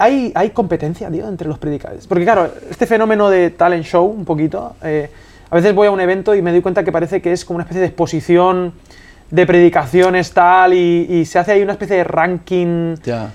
hay, hay competencia, tío, entre los predicadores. Porque claro, este fenómeno de talent show, un poquito, eh, a veces voy a un evento y me doy cuenta que parece que es como una especie de exposición de predicaciones tal y, y se hace ahí una especie de ranking. Ya.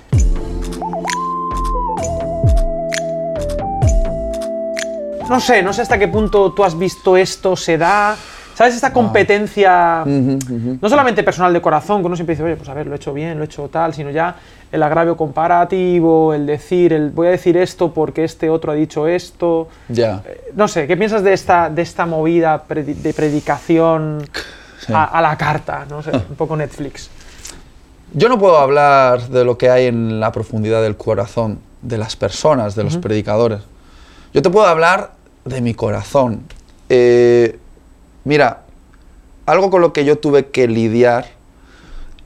No sé, no sé hasta qué punto tú has visto esto se da. ¿Sabes? Esta competencia, Ujú, ujú. no solamente personal de corazón, que uno siempre dice, oye, pues a ver, lo he hecho bien, lo he hecho tal, sino ya el agravio comparativo, el decir, el voy a decir esto porque este otro ha dicho esto. Ya. Eh, No sé, ¿qué piensas de esta, de esta movida de predicación Sí. a, a la carta? No sé, un poco Netflix. Yo no puedo hablar de lo que hay en la profundidad del corazón de las personas, de los predicadores. Yo te puedo hablar de mi corazón. Eh, mira, algo con lo que yo tuve que lidiar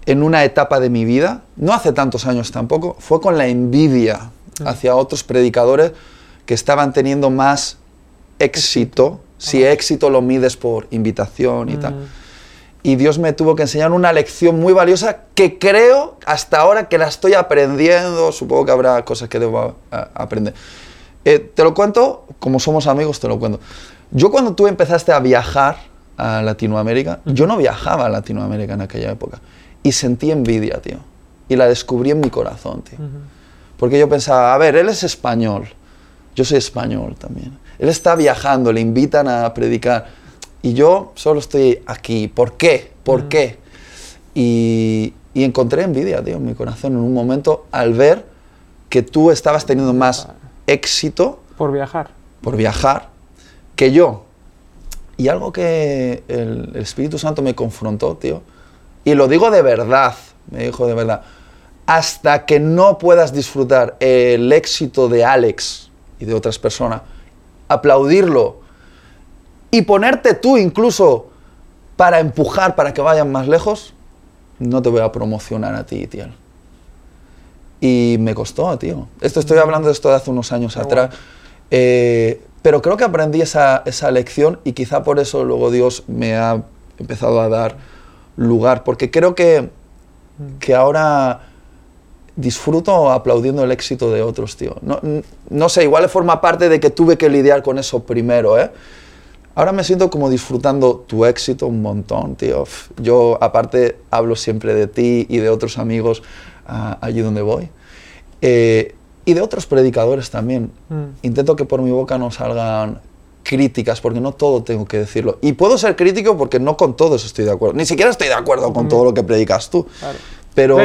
en una etapa de mi vida, no hace tantos años tampoco, fue con la envidia hacia otros predicadores que estaban teniendo más éxito, si éxito lo mides por invitación y tal. Y Dios me tuvo que enseñar una lección muy valiosa que creo hasta ahora que la estoy aprendiendo, supongo que habrá cosas que debo a- aprender. Eh, te lo cuento, como somos amigos, te lo cuento. Yo cuando tú empezaste a viajar a Latinoamérica, yo no viajaba a Latinoamérica en aquella época. Y sentí envidia, tío. Y la descubrí en mi corazón, tío. Porque yo pensaba, a ver, él es español. Yo soy español también. Él está viajando, le invitan a predicar. Y yo solo estoy aquí. ¿Por qué? ¿Por qué? Y, y encontré envidia, tío, en mi corazón en un momento al ver que tú estabas teniendo más éxito Por viajar. por viajar que yo. Y algo que el, el Espíritu Santo me confrontó, tío, y lo digo de verdad, me dijo de verdad, hasta que no puedas disfrutar el éxito de Alex y de otras personas, aplaudirlo y ponerte tú incluso para empujar para que vayan más lejos, no te voy a promocionar a ti, tío. Y me costó, tío. Esto estoy hablando de esto de hace unos años Qué atrás. Eh, pero creo que aprendí esa, esa lección y quizá por eso luego Dios me ha empezado a dar lugar. Porque creo que, que ahora disfruto aplaudiendo el éxito de otros, tío. No, no sé, igual forma parte de que tuve que lidiar con eso primero, ¿eh? Ahora me siento como disfrutando tu éxito un montón, tío. Yo, aparte, hablo siempre de ti y de otros amigos ah, allí donde voy. Eh, y de otros predicadores también. Mm. Intento que por mi boca no salgan críticas, porque no todo tengo que decirlo. Y puedo ser crítico porque no con todos estoy de acuerdo. Ni siquiera estoy de acuerdo con todo lo que predicas tú. Claro. Pero,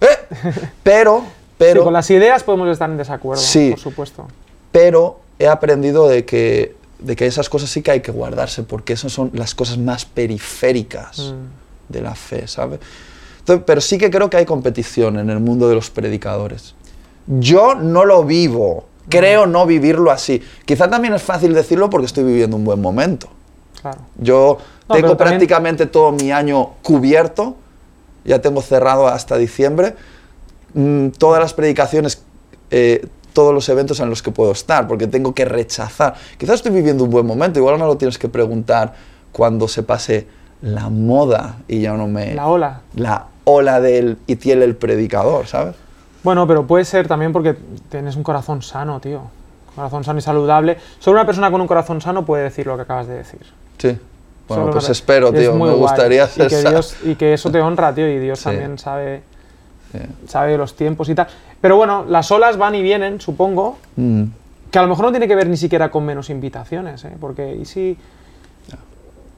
Sí. ¡Eh! pero, pero, Sí, con las ideas podemos estar en desacuerdo, Sí. por supuesto. pero he aprendido de que, de que esas cosas sí que hay que guardarse, porque esas son las cosas más periféricas Mm. de la fe, ¿sabes? Entonces, pero sí que creo que hay competición en el mundo de los predicadores. Yo no lo vivo, creo no vivirlo así. Quizá también es fácil decirlo porque estoy viviendo un buen momento. Claro. Yo No, tengo pero también- prácticamente todo mi año cubierto, ya tengo cerrado hasta diciembre, mm, todas las predicaciones, eh, todos los eventos en los que puedo estar, porque tengo que rechazar. Quizás estoy viviendo un buen momento, igual no lo tienes que preguntar cuando se pase la moda y ya no me... La ola. la ola del Itiel el predicador, ¿sabes? Bueno, pero puede ser también porque tienes un corazón sano, tío. Corazón sano y saludable. Solo una persona con un corazón sano puede decir lo que acabas de decir. Sí. Bueno, Solo pues una- espero, es tío, me gustaría y ser que, Dios, y que eso te honra, tío, y Dios Sí. también sabe, sabe los tiempos y tal. Pero bueno, las olas van y vienen, supongo, Mm. que a lo mejor no tiene que ver ni siquiera con menos invitaciones, ¿eh? Porque, ¿y si...?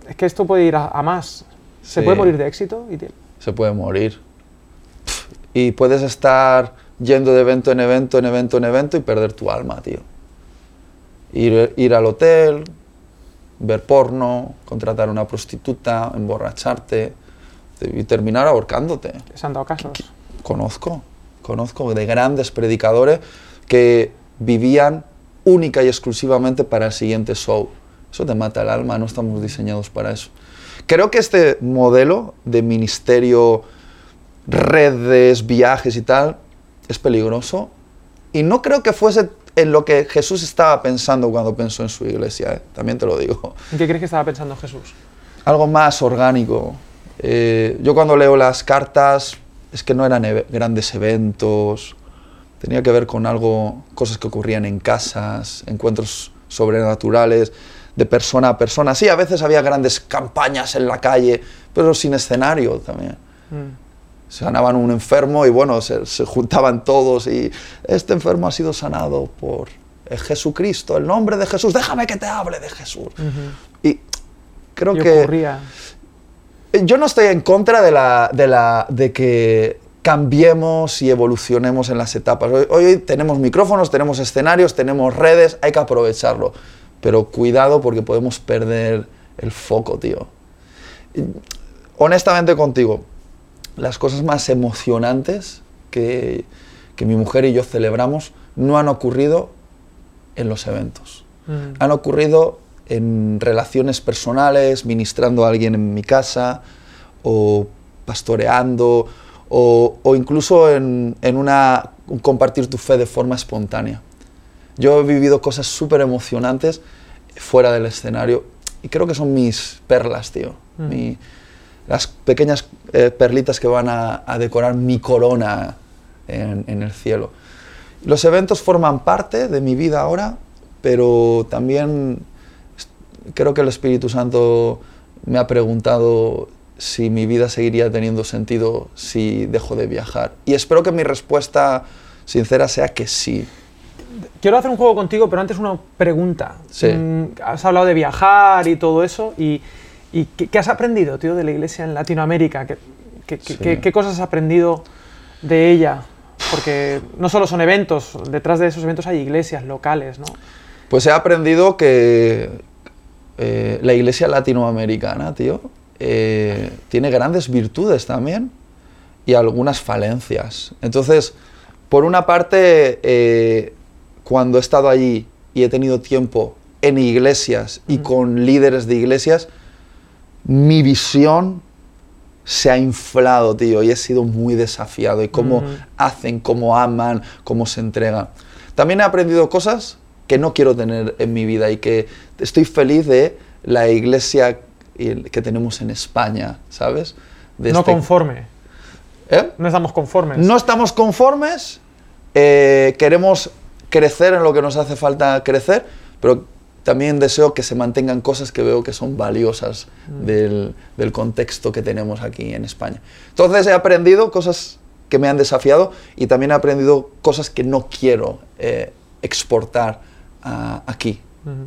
Es que esto puede ir a, a más. ¿Se Sí. puede morir de éxito? Y se puede morir. Y puedes estar yendo de evento en evento, en evento, en evento y perder tu alma, tío. Ir, ir al hotel, ver porno, contratar a una prostituta, emborracharte y terminar ahorcándote. se han dado casos. Conozco, conozco de grandes predicadores que vivían única y exclusivamente para el siguiente show. Eso te mata el alma, no estamos diseñados para eso. Creo que este modelo de ministerio, redes, viajes y tal, es peligroso. Y no creo que fuese en lo que Jesús estaba pensando cuando pensó en su iglesia, ¿eh? también te lo digo ¿En qué crees que estaba pensando Jesús? algo más orgánico. Eh, yo cuando leo las cartas es que no eran grandes eventos, tenía que ver con algo, cosas que ocurrían en casas, encuentros sobrenaturales, de persona a persona. Sí, a veces había grandes campañas en la calle, pero sin escenario también. Se ganaban un enfermo y bueno, se, se juntaban todos y este enfermo ha sido sanado por eh, Jesucristo, el nombre de Jesús, déjame que te hable de Jesús. Y creo Y que... ocurría. Yo no estoy en contra de, la, de, la, de que cambiemos y evolucionemos en las etapas. Hoy, hoy tenemos micrófonos, tenemos escenarios, tenemos redes, hay que aprovecharlo. Pero cuidado porque podemos perder el foco, tío. Honestamente contigo, las cosas más emocionantes que, que mi mujer y yo celebramos no han ocurrido en los eventos. Mm. Han ocurrido en relaciones personales, ministrando a alguien en mi casa, o pastoreando, o, o incluso en, en una, un compartir tu fe de forma espontánea. Yo he vivido cosas súper emocionantes fuera del escenario y creo que son mis perlas, tío. Mm. Mi- las pequeñas eh, perlitas que van a, a decorar mi corona en, en el cielo. Los eventos forman parte de mi vida ahora, pero también creo que el Espíritu Santo me ha preguntado si mi vida seguiría teniendo sentido si dejo de viajar. Y espero que mi respuesta sincera sea que sí. Quiero hacer un juego contigo, pero antes una pregunta. Sí. Mm, has hablado de viajar y todo eso, y, y ¿qué, qué has aprendido, tío, de la iglesia en Latinoamérica? ¿Qué, qué- qué- Sí. qué- qué cosas has aprendido de ella? Porque no solo son eventos, detrás de esos eventos hay iglesias locales, ¿no? Pues he aprendido que eh, la iglesia latinoamericana, tío, eh, tiene grandes virtudes también y algunas falencias. Entonces, por una parte, eh, cuando he estado allí y he tenido tiempo en iglesias y con líderes de iglesias, mi visión se ha inflado, tío, y he sido muy desafiado. Y cómo hacen, cómo aman, cómo se entregan. También he aprendido cosas que no quiero tener en mi vida y que estoy feliz de la iglesia que tenemos en España, ¿sabes? De no este- conforme. ¿Eh? No estamos conformes. No estamos conformes, eh, queremos crecer en lo que nos hace falta crecer, pero también deseo que se mantengan cosas que veo que son valiosas del, del contexto que tenemos aquí en España. Entonces he aprendido cosas que me han desafiado y también he aprendido cosas que no quiero eh, exportar a- aquí.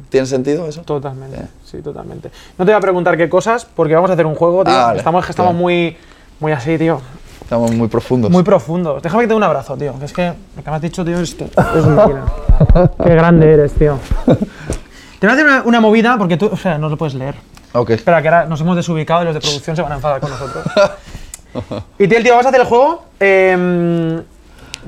¿Tiene sentido eso? Totalmente, Eh. sí, totalmente. No te voy a preguntar qué cosas, porque vamos a hacer un juego, tío. Ah, vale, estamos que estamos claro. muy, muy así, tío. Estamos muy profundos. Muy profundos. Déjame que te dé un abrazo, tío. Que es que lo que me has dicho, tío, es, es mentira. Qué grande eres, tío. Te voy a hacer una, una movida porque tú, o sea, no lo puedes leer. ok. Espera, que ahora nos hemos desubicado y los de producción se van a enfadar con nosotros. Y tío, tío, vamos a hacer el juego. Em,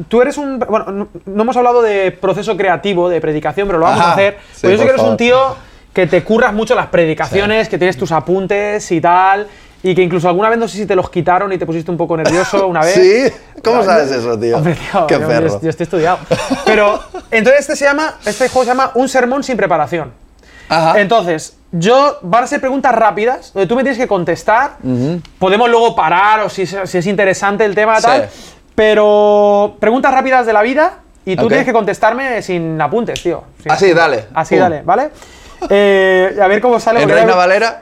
tú eres un. Bueno, no, no hemos hablado de proceso creativo, de predicación, pero lo vamos a Ajá. hacer. Sí, Pues yo sé que eres favor. un tío que te curras mucho las predicaciones, que tienes tus apuntes y tal. Y que incluso alguna vez no sé si te los quitaron y te pusiste un poco nervioso una vez. ¿Sí? ¿Cómo sabes eso, tío? Hombre, tío, Qué yo, perro. yo- yo estoy estudiado. Pero, entonces este se llama, este juego se llama Un sermón sin preparación. Ajá. Entonces, yo, van a ser preguntas rápidas, donde tú me tienes que contestar. Podemos luego parar o si, es- si es interesante el tema, Sí. tal. Pero, preguntas rápidas de la vida y tú Ok. tienes que contestarme sin apuntes, tío. Sin Así, apuntes. dale. Así, Pum. dale, ¿vale? Eh, a ver cómo sale. ¿En Reina Valera?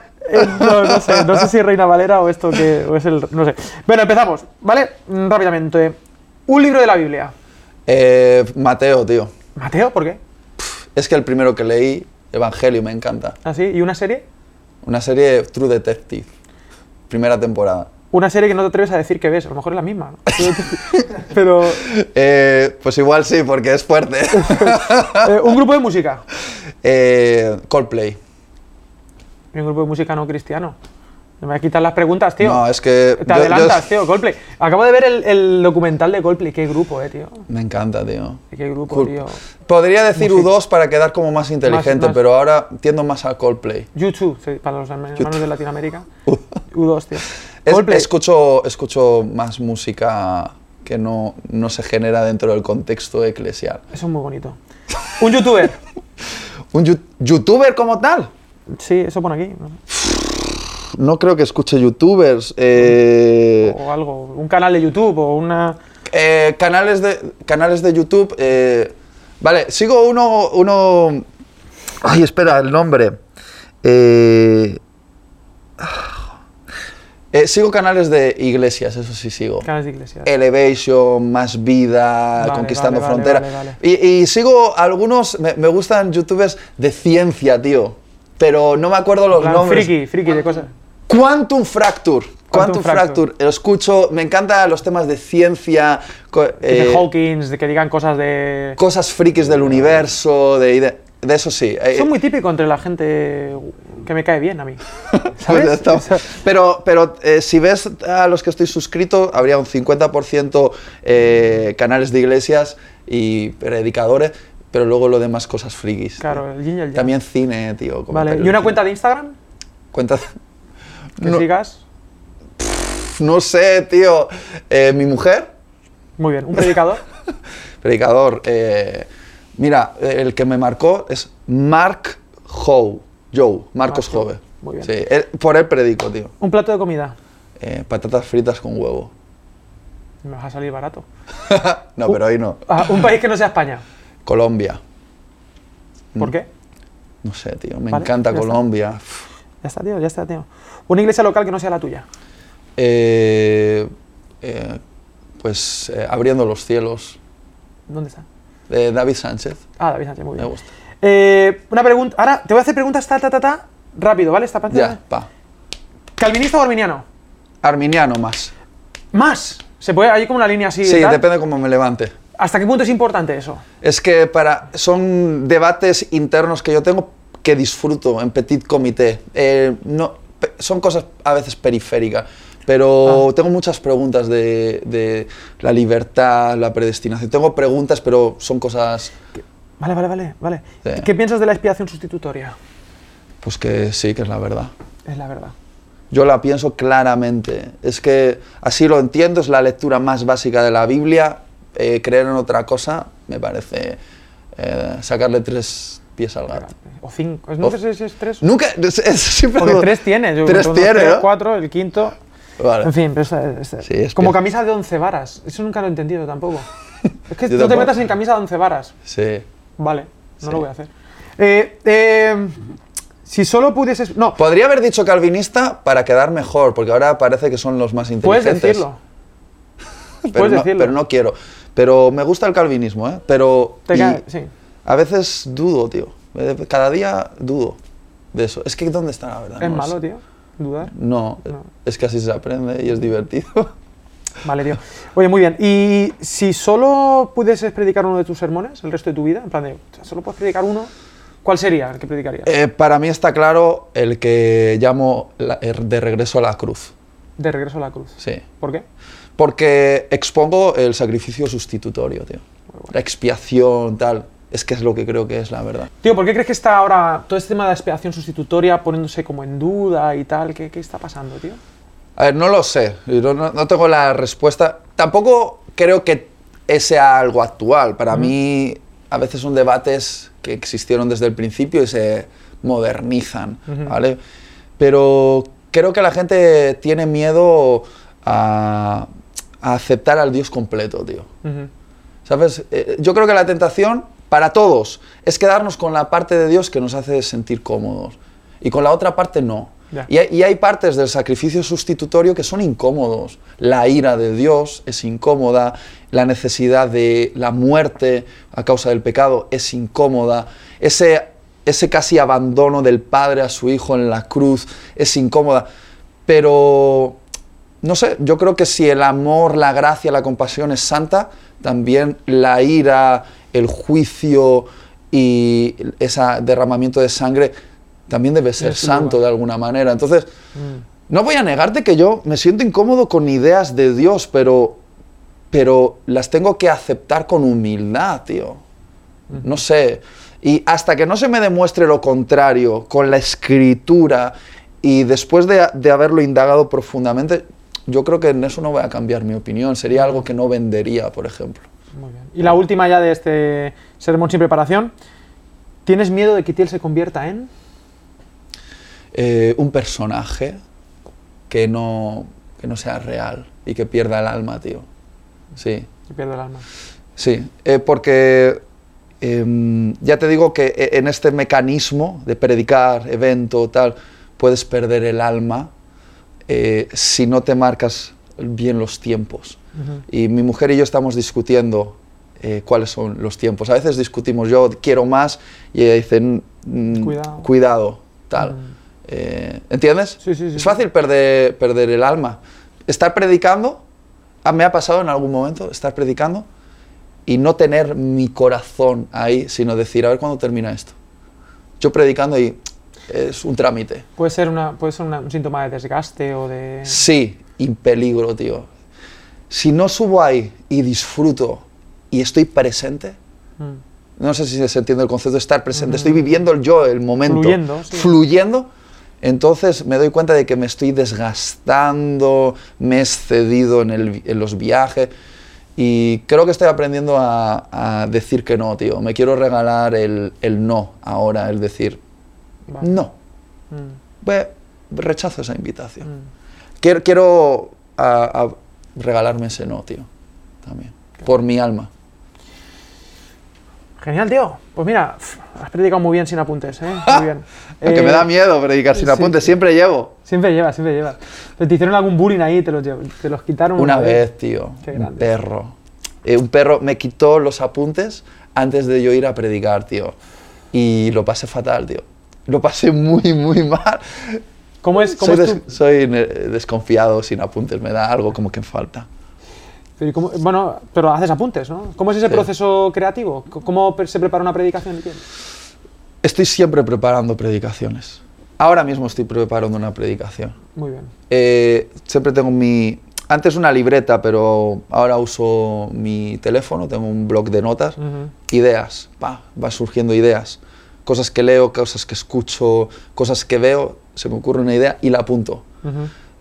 No, no sé, no sé si Reina Valera o esto que o es el. No sé. Bueno, empezamos, ¿vale? Mm, Rápidamente. Un libro de la Biblia. Eh, Mateo, tío. Mateo, ¿por qué? Es que el primero que leí, Evangelio, me encanta. ¿Así? ¿Y una serie? Una serie True Detective. Primera temporada. Una serie que no te atreves a decir que ves, a lo mejor es la misma, ¿no? Pero. Eh, pues igual sí, porque es fuerte. eh, un grupo de música. Eh, Coldplay. Un grupo de música no cristiano. Me voy a quitar las preguntas, tío. No, es que. Te yo- adelantas, yo- tío, Coldplay. Acabo de ver el, el documental de Coldplay. Qué grupo, eh, tío. Me encanta, tío. Qué grupo, Cool. tío. Podría decir Música. U2 para quedar como más inteligente, más. pero ahora tiendo más a Coldplay. YouTube, sí, para los hermanos YouTube. de Latinoamérica. U2, tío. Es- Coldplay. escucho, escucho más música que no, no se genera dentro del contexto eclesial. Eso es muy bonito. Un youtuber. ¿Un youtuber como tal? Sí, eso pone aquí. ¿no? Creo que escuche youtubers. eh, O algo. Un canal de YouTube o una. Eh, canales, de, canales de YouTube. eh, vale, sigo uno, uno... Ay, espera, el nombre. Eh, eh, sigo canales de iglesias, eso sí sigo. Canales de iglesia. Elevation, Más Vida, Vale, Conquistando vale, Frontera. vale, vale. Y, y sigo algunos, me, me gustan youtubers de ciencia, tío. Pero no me acuerdo los nombres. friki, friki de cosas. Quantum Fracture. Quantum, Quantum Fracture. Fracture. Lo escucho, me encantan los temas de ciencia, de eh, Hawkings, de que digan cosas de... cosas frikis del universo, de, de, de eso sí. Eh, Son muy típicos entre la gente que me cae bien a mí. Pues. Pero, pero eh, si ves a los que estoy suscrito, habría un 50% eh, canales de iglesias y predicadores, pero luego lo demás cosas frikis. Claro, el yin y el yang. También cine, tío. Vale, ¿y una cuenta de Instagram? Cuenta- Que No, sigas. no sé, tío. Eh, mi mujer, Muy bien. ¿Un predicador? predicador. eh, mira, el que me marcó es Mark Howe. Joe, Marcos Mark Howe. Muy bien. Sí, él- por él predico, tío. ¿Un plato de comida? Eh, patatas fritas con huevo. Me vas a salir barato. no, pero hoy no. Ah, un país que no sea España. Colombia. ¿Por qué? No sé, tío. Me Vale, encanta ya. Colombia. Ya está, tío, ya está, tío. Una iglesia local que no sea la tuya. Eh, eh, pues eh, Abriendo los cielos. ¿Dónde está? De David Sánchez. Ah, David Sánchez, muy Me bien. gusta. Eh, una pregunta. Ahora te voy a hacer preguntas ta, ta, ta, ta, rápido, ¿vale? Esta parte. Ya, pa. ¿Calvinista o arminiano? Arminiano más. Más. Se puede, hay como una línea así. de Sí, tal. depende cómo me levante. ¿Hasta qué punto es importante eso? Es que para, son debates internos que yo tengo que disfruto en petit comité. Eh, no, son cosas a veces periféricas, pero Ah. tengo muchas preguntas de, de la libertad, la predestinación. Tengo preguntas, pero son cosas Vale, vale, vale, vale. Sí. ¿Qué piensas de la expiación sustitutoria? pues que sí, que es la verdad. Es la verdad. Yo la pienso claramente. Es que así lo entiendo, es la lectura más básica de la Biblia. Eh, creer en otra cosa me parece eh, sacarle tres pies al gato. O cinco. ¿No O- sé si es tres? Nunca, es, es siempre Porque lo- tres tiene. yo Tres tiene, tres, ¿no? cuatro, el quinto. Vale. En fin, pero es, es- Sí, es como camisa de once varas. Eso nunca lo he entendido tampoco. Es que no te metas en camisa de once varas. Sí. Vale, no Sí. lo voy a hacer. Eh, eh, si solo pudieses. No, Podría haber dicho calvinista para quedar mejor, porque ahora parece que son los más puedes inteligentes. decirlo. Pero, puedes no, decirlo. pero no quiero. Pero me gusta el calvinismo, ¿eh? Pero Te cae- sí. a veces dudo, tío. Eh, Cada día dudo de eso. Es que ¿dónde está la verdad? Es No malo, sé. tío. Dudar. No, No. es que así se aprende y es divertido. Vale, tío. Oye, muy bien. Y si solo pudieses predicar uno de tus sermones el resto de tu vida, en plan de, solo puedes predicar uno, ¿cuál sería el que predicarías? Eh, para mí está claro el que llamo la- er- de regreso a la cruz. De regreso a la cruz. Sí. ¿Por qué? Porque expongo el sacrificio sustitutorio, tío. La expiación, tal. Es que es lo que creo que es la verdad. Tío, ¿por qué crees que está ahora todo este tema de la expiación sustitutoria poniéndose como en duda y tal? ¿Qué, qué está pasando, tío? A ver, no lo sé. No, no tengo la respuesta. Tampoco creo que sea algo actual. Para mí, a veces son debates que existieron desde el principio y se modernizan. ¿vale? Pero creo que la gente tiene miedo a, a aceptar al Dios completo, tío. ¿Sabes? Eh, yo creo que la tentación para todos es quedarnos con la parte de Dios que nos hace sentir cómodos y con la otra parte no. Y, hay, y hay partes del sacrificio sustitutorio que son incómodos. La ira de Dios es incómoda, la necesidad de la muerte a causa del pecado es incómoda, ese, ese casi abandono del Padre a su Hijo en la cruz es incómoda. Pero no sé, yo creo que si el amor, la gracia, la compasión es santa, también la ira, el juicio y ese derramamiento de sangre también debe ser santo de alguna manera. Entonces, Mm. no voy a negarte que yo me siento incómodo con ideas de Dios, pero, pero las tengo que aceptar con humildad, tío. No sé. Y hasta que no se me demuestre lo contrario con la escritura y después de, de haberlo indagado profundamente, yo creo que en eso no voy a cambiar mi opinión. Sería algo que no vendería, por ejemplo. Muy bien. Y la última ya de este sermón sin preparación. ¿Tienes miedo de que Tiel se convierta en? Eh, un personaje que no, que no sea real y que pierda el alma, tío. Sí. Se pierde el alma. Sí, eh, porque em, ya te digo que e- en este mecanismo de predicar, evento, tal, puedes perder el alma eh, si no te marcas bien los tiempos. Y mi mujer y yo estamos discutiendo eh, cuáles son los tiempos. A veces discutimos, yo quiero más, y ella dice, "Mm, Cuidado. cuidado, tal. Eh, ¿Entiendes? Sí, sí, sí, es fácil perder, perder el alma. Estar predicando, ah, me ha pasado en algún momento, estar predicando y no tener mi corazón ahí, sino decir, a ver cuándo termina esto. Yo predicando y es un trámite. Puede ser, una, puede ser una- un síntoma de desgaste o de... Sí, y peligro, tío. Si no subo ahí y disfruto y estoy presente, Mm. no sé si se entiende el concepto de estar presente, estoy viviendo el yo, el momento, Fluyendo, sí. fluyendo, entonces me doy cuenta de que me estoy desgastando, me he excedido en, el vi- en los viajes y creo que estoy aprendiendo a, a decir que no, tío. Me quiero regalar el, el no ahora, el decir Vale. no. Mm, Pues, rechazo esa invitación. mm. Quiero, quiero a- a regalarme ese no, tío. También. Por mi alma. Genial, tío. Pues mira, has predicado muy bien sin apuntes, ¿eh? Muy bien. que me Eh, da miedo predicar sin sí. apuntes, siempre llevo. Siempre llevas, siempre llevas. Pero te hicieron algún bullying ahí, te los, te los quitaron Una vez, tío. Qué un grande. perro. Eh, un perro me quitó los apuntes antes de yo ir a predicar, tío. Y lo pasé fatal, tío. Lo pasé muy, muy mal. ¿Cómo es, cómo Soy, es des- soy desconfiado sin apuntes, me da algo como que falta. pero cómo- bueno, pero haces apuntes, ¿no? ¿Cómo es ese Sí. proceso creativo? ¿Cómo se prepara una predicación? Estoy siempre preparando predicaciones. Ahora mismo estoy preparando una predicación. Muy bien. Eh, siempre tengo mi... Antes una libreta, pero ahora uso mi teléfono, tengo un blog de notas. Ujú. Ideas, pa, va surgiendo ideas. Cosas que leo, cosas que escucho, cosas que veo, se me ocurre una idea y la apunto.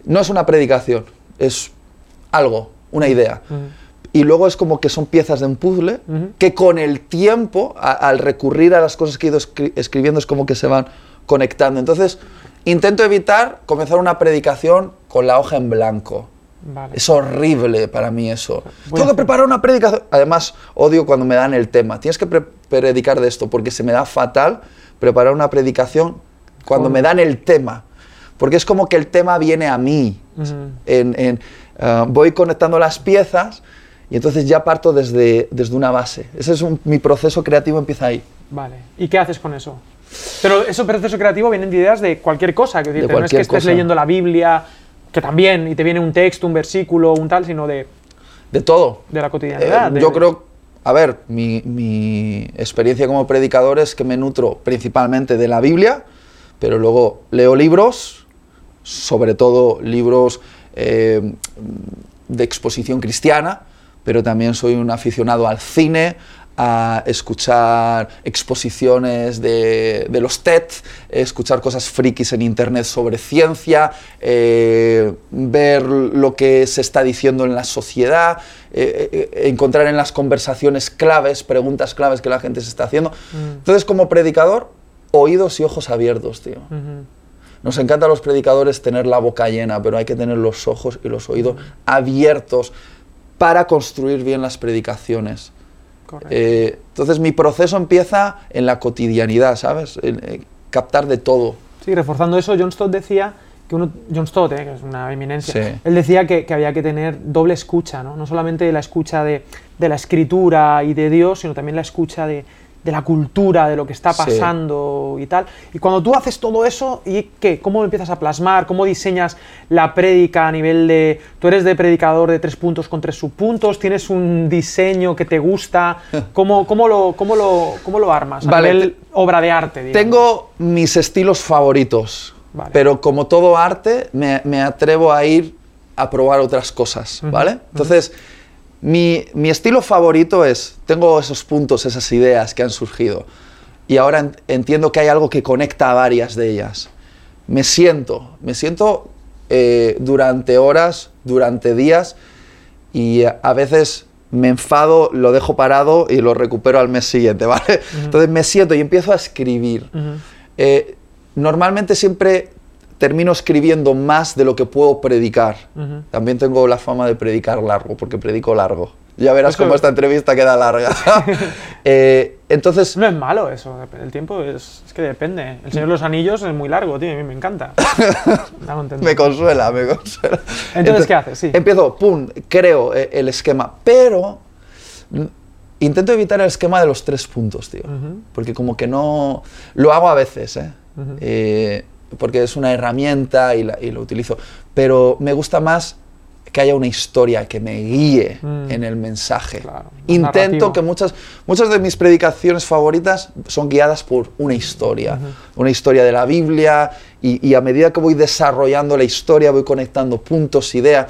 No es una predicación, es algo, una idea. Ujú. Y luego es como que son piezas de un puzzle Ujú. que con el tiempo, a- al recurrir a las cosas que he ido escri- escribiendo, es como que se van conectando. Entonces, intento evitar comenzar una predicación con la hoja en blanco. Vale. Es horrible para mí eso. Voy Tengo que preparar una predicación. Además, odio cuando me dan el tema. Tienes que pre- predicar de esto porque se me da fatal preparar una predicación cuando me dan el tema. Porque es como que el tema viene a mí. Ujú. En- en, ah, voy conectando las piezas y entonces ya parto desde, desde una base. Ese es un- mi proceso creativo, empieza ahí. Vale. ¿Y qué haces con eso? Pero ese proceso creativo vienen de ideas de cualquier cosa. Que decirte, no es que estés cosa. leyendo la Biblia, que también, y te viene un texto, un versículo, un tal, sino de, De todo. de la cotidianidad. Eh, de- yo creo, a ver, mi, mi experiencia como predicador es que me nutro principalmente de la Biblia, pero luego leo libros, sobre todo libros eh, de exposición cristiana, pero también soy un aficionado al cine, a escuchar exposiciones de, de los TED, escuchar cosas frikis en internet sobre ciencia, eh, ver lo que se está diciendo en la sociedad, eh, eh, encontrar en las conversaciones claves, preguntas claves que la gente se está haciendo. Entonces, como predicador, oídos y ojos abiertos, tío. Nos encanta a los predicadores tener la boca llena, pero hay que tener los ojos y los oídos abiertos para construir bien las predicaciones. Eh, entonces mi proceso empieza en la cotidianidad, ¿sabes? En, eh, captar de todo. Sí, reforzando eso, John Stott decía que uno, John Stott, eh, que es una eminencia, Sí. él decía que, que había que tener doble escucha, ¿no? No solamente la escucha de, de la escritura y de Dios, sino también la escucha de, de la cultura, de lo que está Sí. pasando y tal. Y cuando tú haces todo eso, ¿y qué? ¿Cómo empiezas a plasmar? ¿Cómo diseñas la prédica a nivel de... Tú eres de predicador de tres puntos con tres subpuntos, tienes un diseño que te gusta, ¿cómo, cómo, lo, cómo, lo, cómo lo armas? A Vale, nivel obra de arte, digamos. Tengo mis estilos favoritos, Vale. pero como todo arte, me, me atrevo a ir a probar otras cosas, ¿vale? Entonces, mi, mi estilo favorito es, tengo esos puntos, esas ideas que han surgido, y ahora en- entiendo que hay algo que conecta a varias de ellas. Me siento, me siento eh, durante horas, durante días, y a veces me enfado, lo dejo parado y lo recupero al mes siguiente, ¿vale? Entonces me siento y empiezo a escribir. Eh, normalmente siempre termino escribiendo más de lo que puedo predicar. Ujú. También tengo la fama de predicar largo, porque predico largo. Ya verás Eso- cómo esta entrevista queda larga. Eh, entonces, No es malo eso, el tiempo es, es que depende. El Señor de los Anillos es muy largo, tío, a mí me encanta. Me consuela, me consuela. Entonces, ¿qué haces? Sí. Empiezo, pum, creo eh, el esquema, pero mm, intento evitar el esquema de los tres puntos, tío. Ujú. Porque como que no... Lo hago a veces, ¿eh? Ujú. Eh, porque es una herramienta y, la- y lo utilizo. Pero me gusta más que haya una historia que me guíe Mm. en el mensaje. Claro, Intento que muchas, muchas de mis predicaciones favoritas son guiadas por una historia. Una historia de la Biblia y, y a medida que voy desarrollando la historia voy conectando puntos, ideas.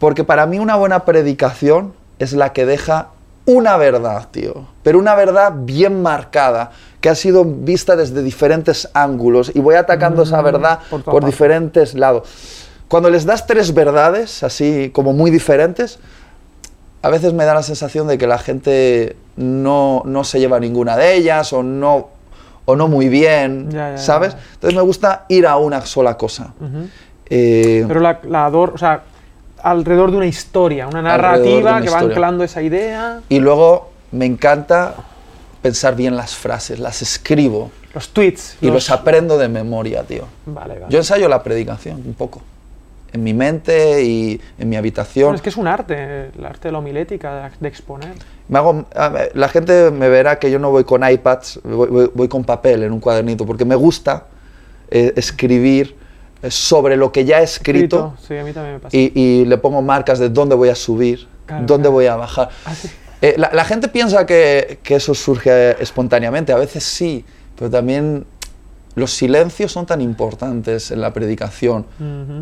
Porque para mí una buena predicación es la que deja una verdad, tío. Pero una verdad bien marcada, que ha sido vista desde diferentes ángulos y voy atacando esa Mm, verdad por diferentes lados. Cuando les das tres verdades, así como muy diferentes, a veces me da la sensación de que la gente no, no se lleva ninguna de ellas o no, o no muy bien, Ya, ya, ya. ¿sabes? Entonces me gusta ir a una sola cosa. Eh, Pero la, la o sea, alrededor de una historia, una narrativa una que va historia. anclando esa idea. Y luego me encanta pensar bien las frases, las escribo Los tweets. y los aprendo de memoria, tío. Vale, vale. Yo ensayo la predicación un poco, en mi mente y en mi habitación. Bueno, es que es un arte, el arte de la homilética, de, exponer. Me hago, la gente me verá que yo no voy con iPads, voy, voy- voy con papel en un cuadernito, porque me gusta eh, escribir sobre lo que ya he escrito, Sí, a mí también me pasa. y, y le pongo marcas de dónde voy a subir, Claro, dónde claro. voy a bajar. Ah, sí. Eh, la, la gente piensa que, que eso surge espontáneamente, a veces sí, pero también los silencios son tan importantes en la predicación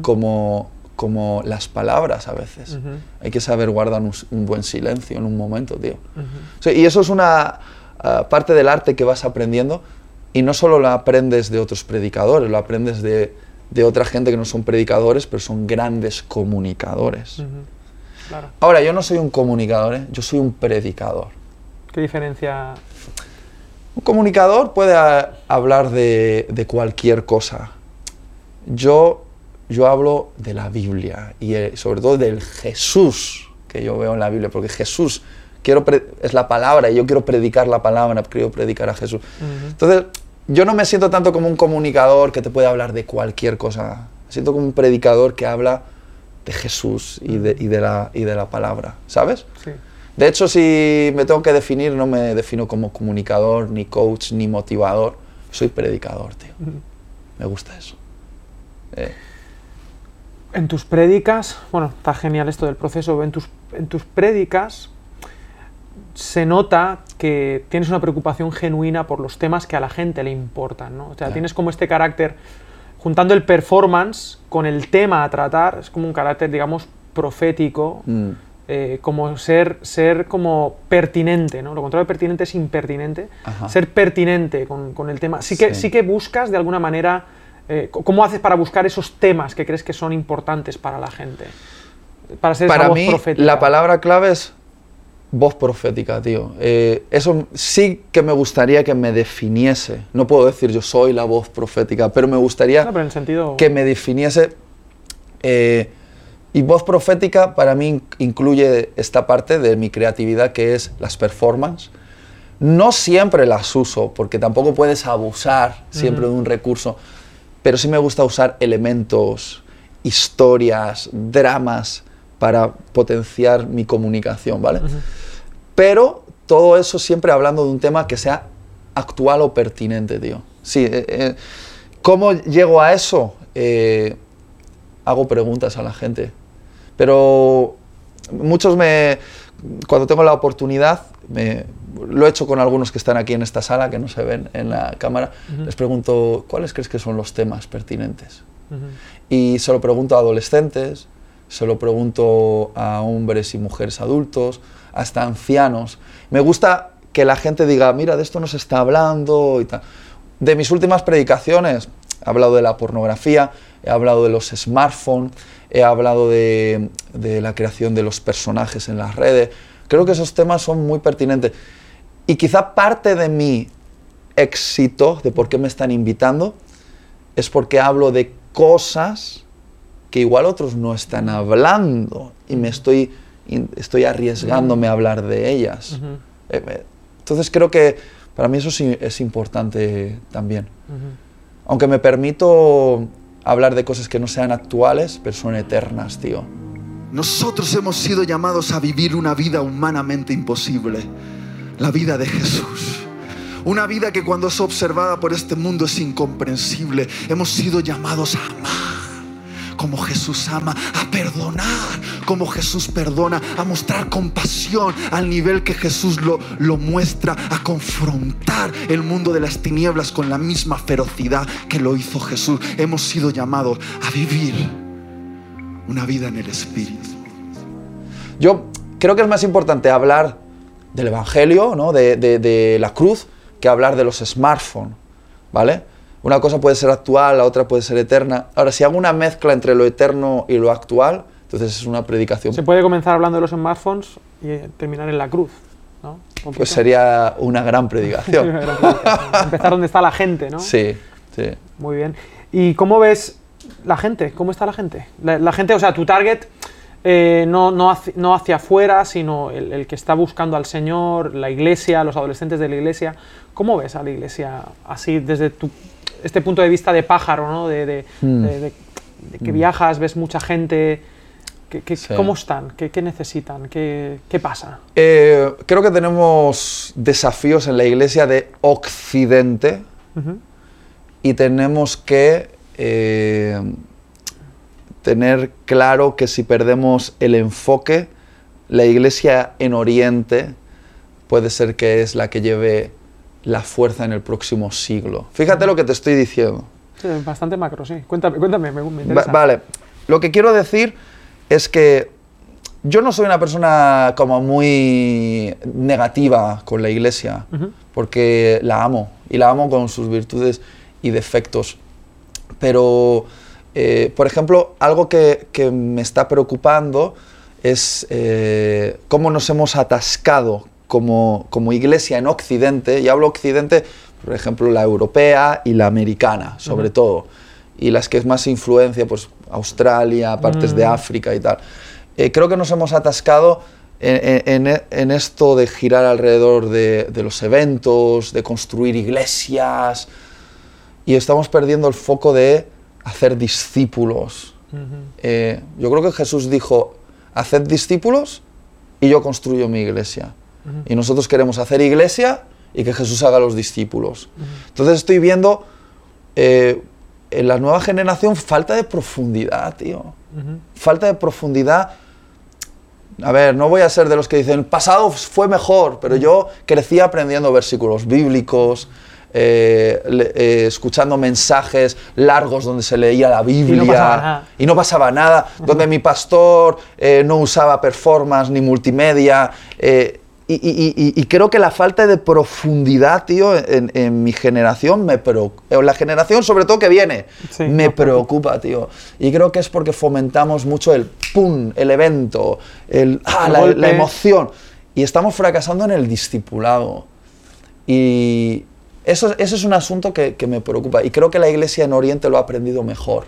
como, como las palabras a veces. Hay que saber guardar un, un buen silencio en un momento, tío. Sí, y eso es una ah, parte del arte que vas aprendiendo y no solo lo aprendes de otros predicadores, lo aprendes de, de otra gente que no son predicadores, pero son grandes comunicadores. Claro. Ahora, yo no soy un comunicador, ¿eh? yo soy un predicador. ¿Qué diferencia? Un comunicador puede hablar de, de cualquier cosa. Yo, yo hablo de la Biblia y eh, sobre todo del Jesús que yo veo en la Biblia, porque Jesús quiero es la palabra y yo quiero predicar la palabra, quiero predicar a Jesús. Entonces, yo no me siento tanto como un comunicador que te puede hablar de cualquier cosa. Me siento como un predicador que habla de Jesús y de, y de, la, y de la palabra, ¿sabes? Sí. De hecho, si me tengo que definir, no me defino como comunicador, ni coach, ni motivador. Soy predicador, tío. Me gusta eso. Eh, En tus prédicas, bueno, está genial esto del proceso, en tus, en tus prédicas se nota que tienes una preocupación genuina por los temas que a la gente le importan, ¿no? O sea, Claro. tienes como este carácter, juntando el performance con el tema a tratar, es como un carácter, digamos, profético, mm, eh, como ser, ser como pertinente, ¿no? Lo contrario de pertinente es impertinente. Ajá. Ser pertinente con, con el tema. Sí que, Sí. sí que buscas de alguna manera. eh, ¿Cómo haces para buscar esos temas que crees que son importantes para la gente? Para ser esa Para voz mí, profética. la palabra clave es voz profética, tío. Eh, eso sí que me gustaría que me definiese. No puedo decir yo soy la voz profética, pero me gustaría No, pero en el sentido. que me definiese. eh, y voz profética para mí in- incluye esta parte de mi creatividad que es las performances. No siempre las uso porque tampoco puedes abusar siempre de un recurso, pero sí me gusta usar elementos, historias, dramas para potenciar mi comunicación, ¿vale? Pero todo eso siempre hablando de un tema que sea actual o pertinente, tío. Sí, eh, eh, ¿cómo llego a eso? Eh, hago preguntas a la gente. Pero muchos me, cuando tengo la oportunidad, me- lo he hecho con algunos que están aquí en esta sala, que no se ven en la cámara, les pregunto, ¿cuáles crees que son los temas pertinentes? Y se lo pregunto a adolescentes, se lo pregunto a hombres y mujeres adultos, hasta ancianos. Me gusta que la gente diga, mira, de esto nos está hablando y. De mis últimas predicaciones he hablado de la pornografía, he hablado de los smartphones, he hablado de la creación de los personajes en las redes. Creo que esos temas son muy pertinentes. Y quizá parte de mi éxito, de por qué me están invitando, es porque hablo de cosas que igual otros no están hablando y me estoy estoy arriesgándome a hablar de ellas. Ujú, Eh, eh, Entonces creo que para mí eso sí es importante también. ujú. Aunque me permito hablar de cosas que no sean actuales, pero son eternas, tío. Nosotros hemos sido llamados a vivir una vida humanamente imposible, la vida de Jesús. Una vida que cuando es observada por este mundo es incomprensible. Hemos sido llamados a amar como Jesús ama, a perdonar como Jesús perdona, a mostrar compasión al nivel que Jesús lo, lo muestra, a confrontar el mundo de las tinieblas con la misma ferocidad que lo hizo Jesús. Hemos sido llamados a vivir una vida en el Espíritu. Yo creo que es más importante hablar del Evangelio, ¿no? de, de- de la cruz, que hablar de los smartphones, ¿vale? Una cosa puede ser actual, la otra puede ser eterna. Ahora, si hago una mezcla entre lo eterno y lo actual, entonces es una predicación. Se puede comenzar hablando de los smartphones y eh, terminar en la cruz, ¿no? Pues sería una gran predicación. Empezar donde está la gente, ¿no? sí, sí. Muy bien. ¿Y cómo ves la gente? ¿Cómo está la gente? La, la gente, o sea, tu target eh, no, no, hacia, no hacia afuera, sino el, el que está buscando al Señor, la iglesia, los adolescentes de la iglesia. ¿Cómo ves a la iglesia así desde tu, este punto de vista de pájaro, ¿no? De, de- Mm. de- de- de que viajas, ves mucha gente. ¿Qué- qué- Sí. ¿Cómo están? ¿Qué, qué necesitan? ¿Qué, pasa? Eh, creo que tenemos desafíos en la iglesia de Occidente y tenemos que eh, tener claro que si perdemos el enfoque, la iglesia en Oriente puede ser que es la que lleve la fuerza en el próximo siglo. Fíjate lo que te estoy diciendo. Sí, bastante macro, sí. Cuéntame, cuéntame, me, me Va- vale, lo que quiero decir es que yo no soy una persona como muy negativa con la iglesia, porque la amo, y la amo con sus virtudes y defectos. Pero, eh, por ejemplo, algo que, que me está preocupando es eh, cómo nos hemos atascado como, como iglesia en Occidente, y hablo Occidente, por ejemplo, la europea y la americana, sobre todo, y las que es más influencia, pues Australia, partes de Mm. África y tal. Eh, creo que nos hemos atascado en, en- en esto de girar alrededor de, de los eventos, de construir iglesias, y estamos perdiendo el foco de hacer discípulos. Ujú. Eh, yo creo que Jesús dijo, haced discípulos y yo construyo mi iglesia. Y nosotros queremos hacer iglesia y que Jesús haga los discípulos. Entonces estoy viendo eh, en la nueva generación falta de profundidad, tío. Ujú. Falta de profundidad. A ver, no voy a ser de los que dicen, pasado fue mejor, pero yo crecí aprendiendo versículos bíblicos, eh, le- eh, escuchando mensajes largos donde se leía la Biblia pasaba nada. y no pasaba nada, donde mi pastor eh, no usaba performance ni multimedia. Y, y- y- y creo que la falta de profundidad, tío, en, en mi generación, me preocupa. En la generación, sobre todo, que viene, Sí, me preocupa. tío. Y creo que es porque fomentamos mucho el pum, el evento, el, ah, El la, emoción. Y estamos fracasando en el discipulado. Y eso, eso es un asunto que, que me preocupa. Y creo que la iglesia en Oriente lo ha aprendido mejor.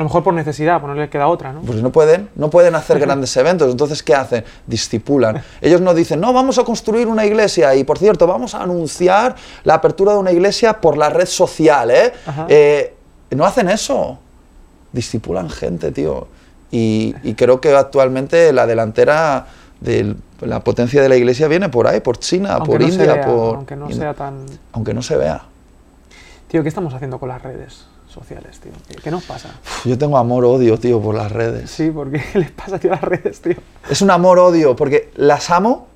A lo mejor por necesidad, pues no le queda otra, ¿no? Pues no pueden, no pueden hacer grandes eventos. Entonces, ¿qué hacen? Discipulan. Ellos no dicen, no, vamos a construir una iglesia. Y por cierto, vamos a anunciar la apertura de una iglesia por la red social, ¿eh? Eh, no hacen eso. Discipulan gente, tío. Y, y creo que actualmente la delantera de la potencia de la iglesia viene por ahí, por China, Aunque por no India, vea, por. Aunque no sea tan... aunque no se vea. Tío, ¿qué estamos haciendo con las redes sociales, tío? ¿Qué, nos pasa? Yo tengo amor-odio, tío, por las redes. Sí, ¿por qué les pasa, tío, a las redes, tío? Es un amor-odio, porque las amo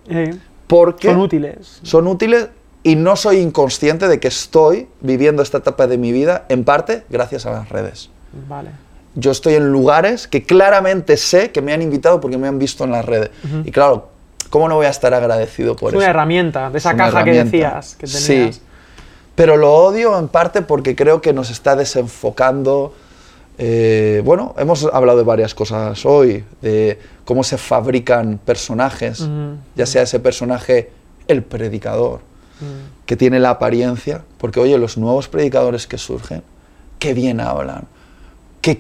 porque. son útiles. son útiles y no soy inconsciente de que estoy viviendo esta etapa de mi vida en parte gracias a las redes. Vale. Yo estoy en lugares que claramente sé que me han invitado porque me han visto en las redes. Y claro, ¿cómo no voy a estar agradecido por Es una eso? herramienta de esa Es una caja que decías que Sí. Pero lo odio en parte porque creo que nos está desenfocando. eh, bueno, hemos hablado de varias cosas hoy, de cómo se fabrican personajes, ya sea ese personaje el predicador, Mm. que tiene la apariencia, porque oye, los nuevos predicadores que surgen, qué bien hablan, Que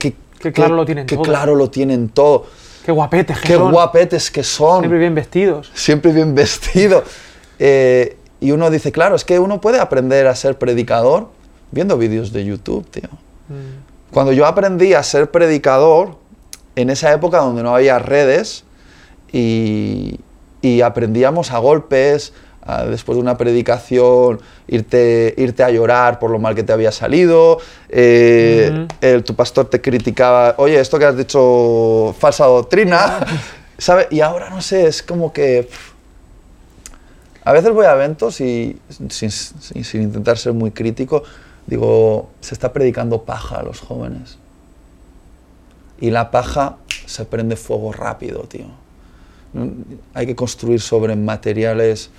claro lo tienen que todo. claro lo tienen todo. Qué guapetes que qué son. guapetes que son. Siempre bien vestidos. siempre bien vestido. Eh, y uno dice, claro, es que uno puede aprender a ser predicador viendo vídeos de YouTube, tío. Mm. Cuando yo aprendí a ser predicador, en esa época donde no había redes, y, y aprendíamos a golpes, a- después de una predicación, irte, irte a llorar por lo mal que te había salido, eh, el- tu pastor te criticaba, oye, esto que has dicho, falsa doctrina, ¿sabes? Y ahora no sé, es como que... pff, a veces voy a eventos y sin, sin- sin intentar ser muy crítico, digo, se está predicando paja a los jóvenes. Y la paja se prende fuego rápido, tío. Hay que construir sobre materiales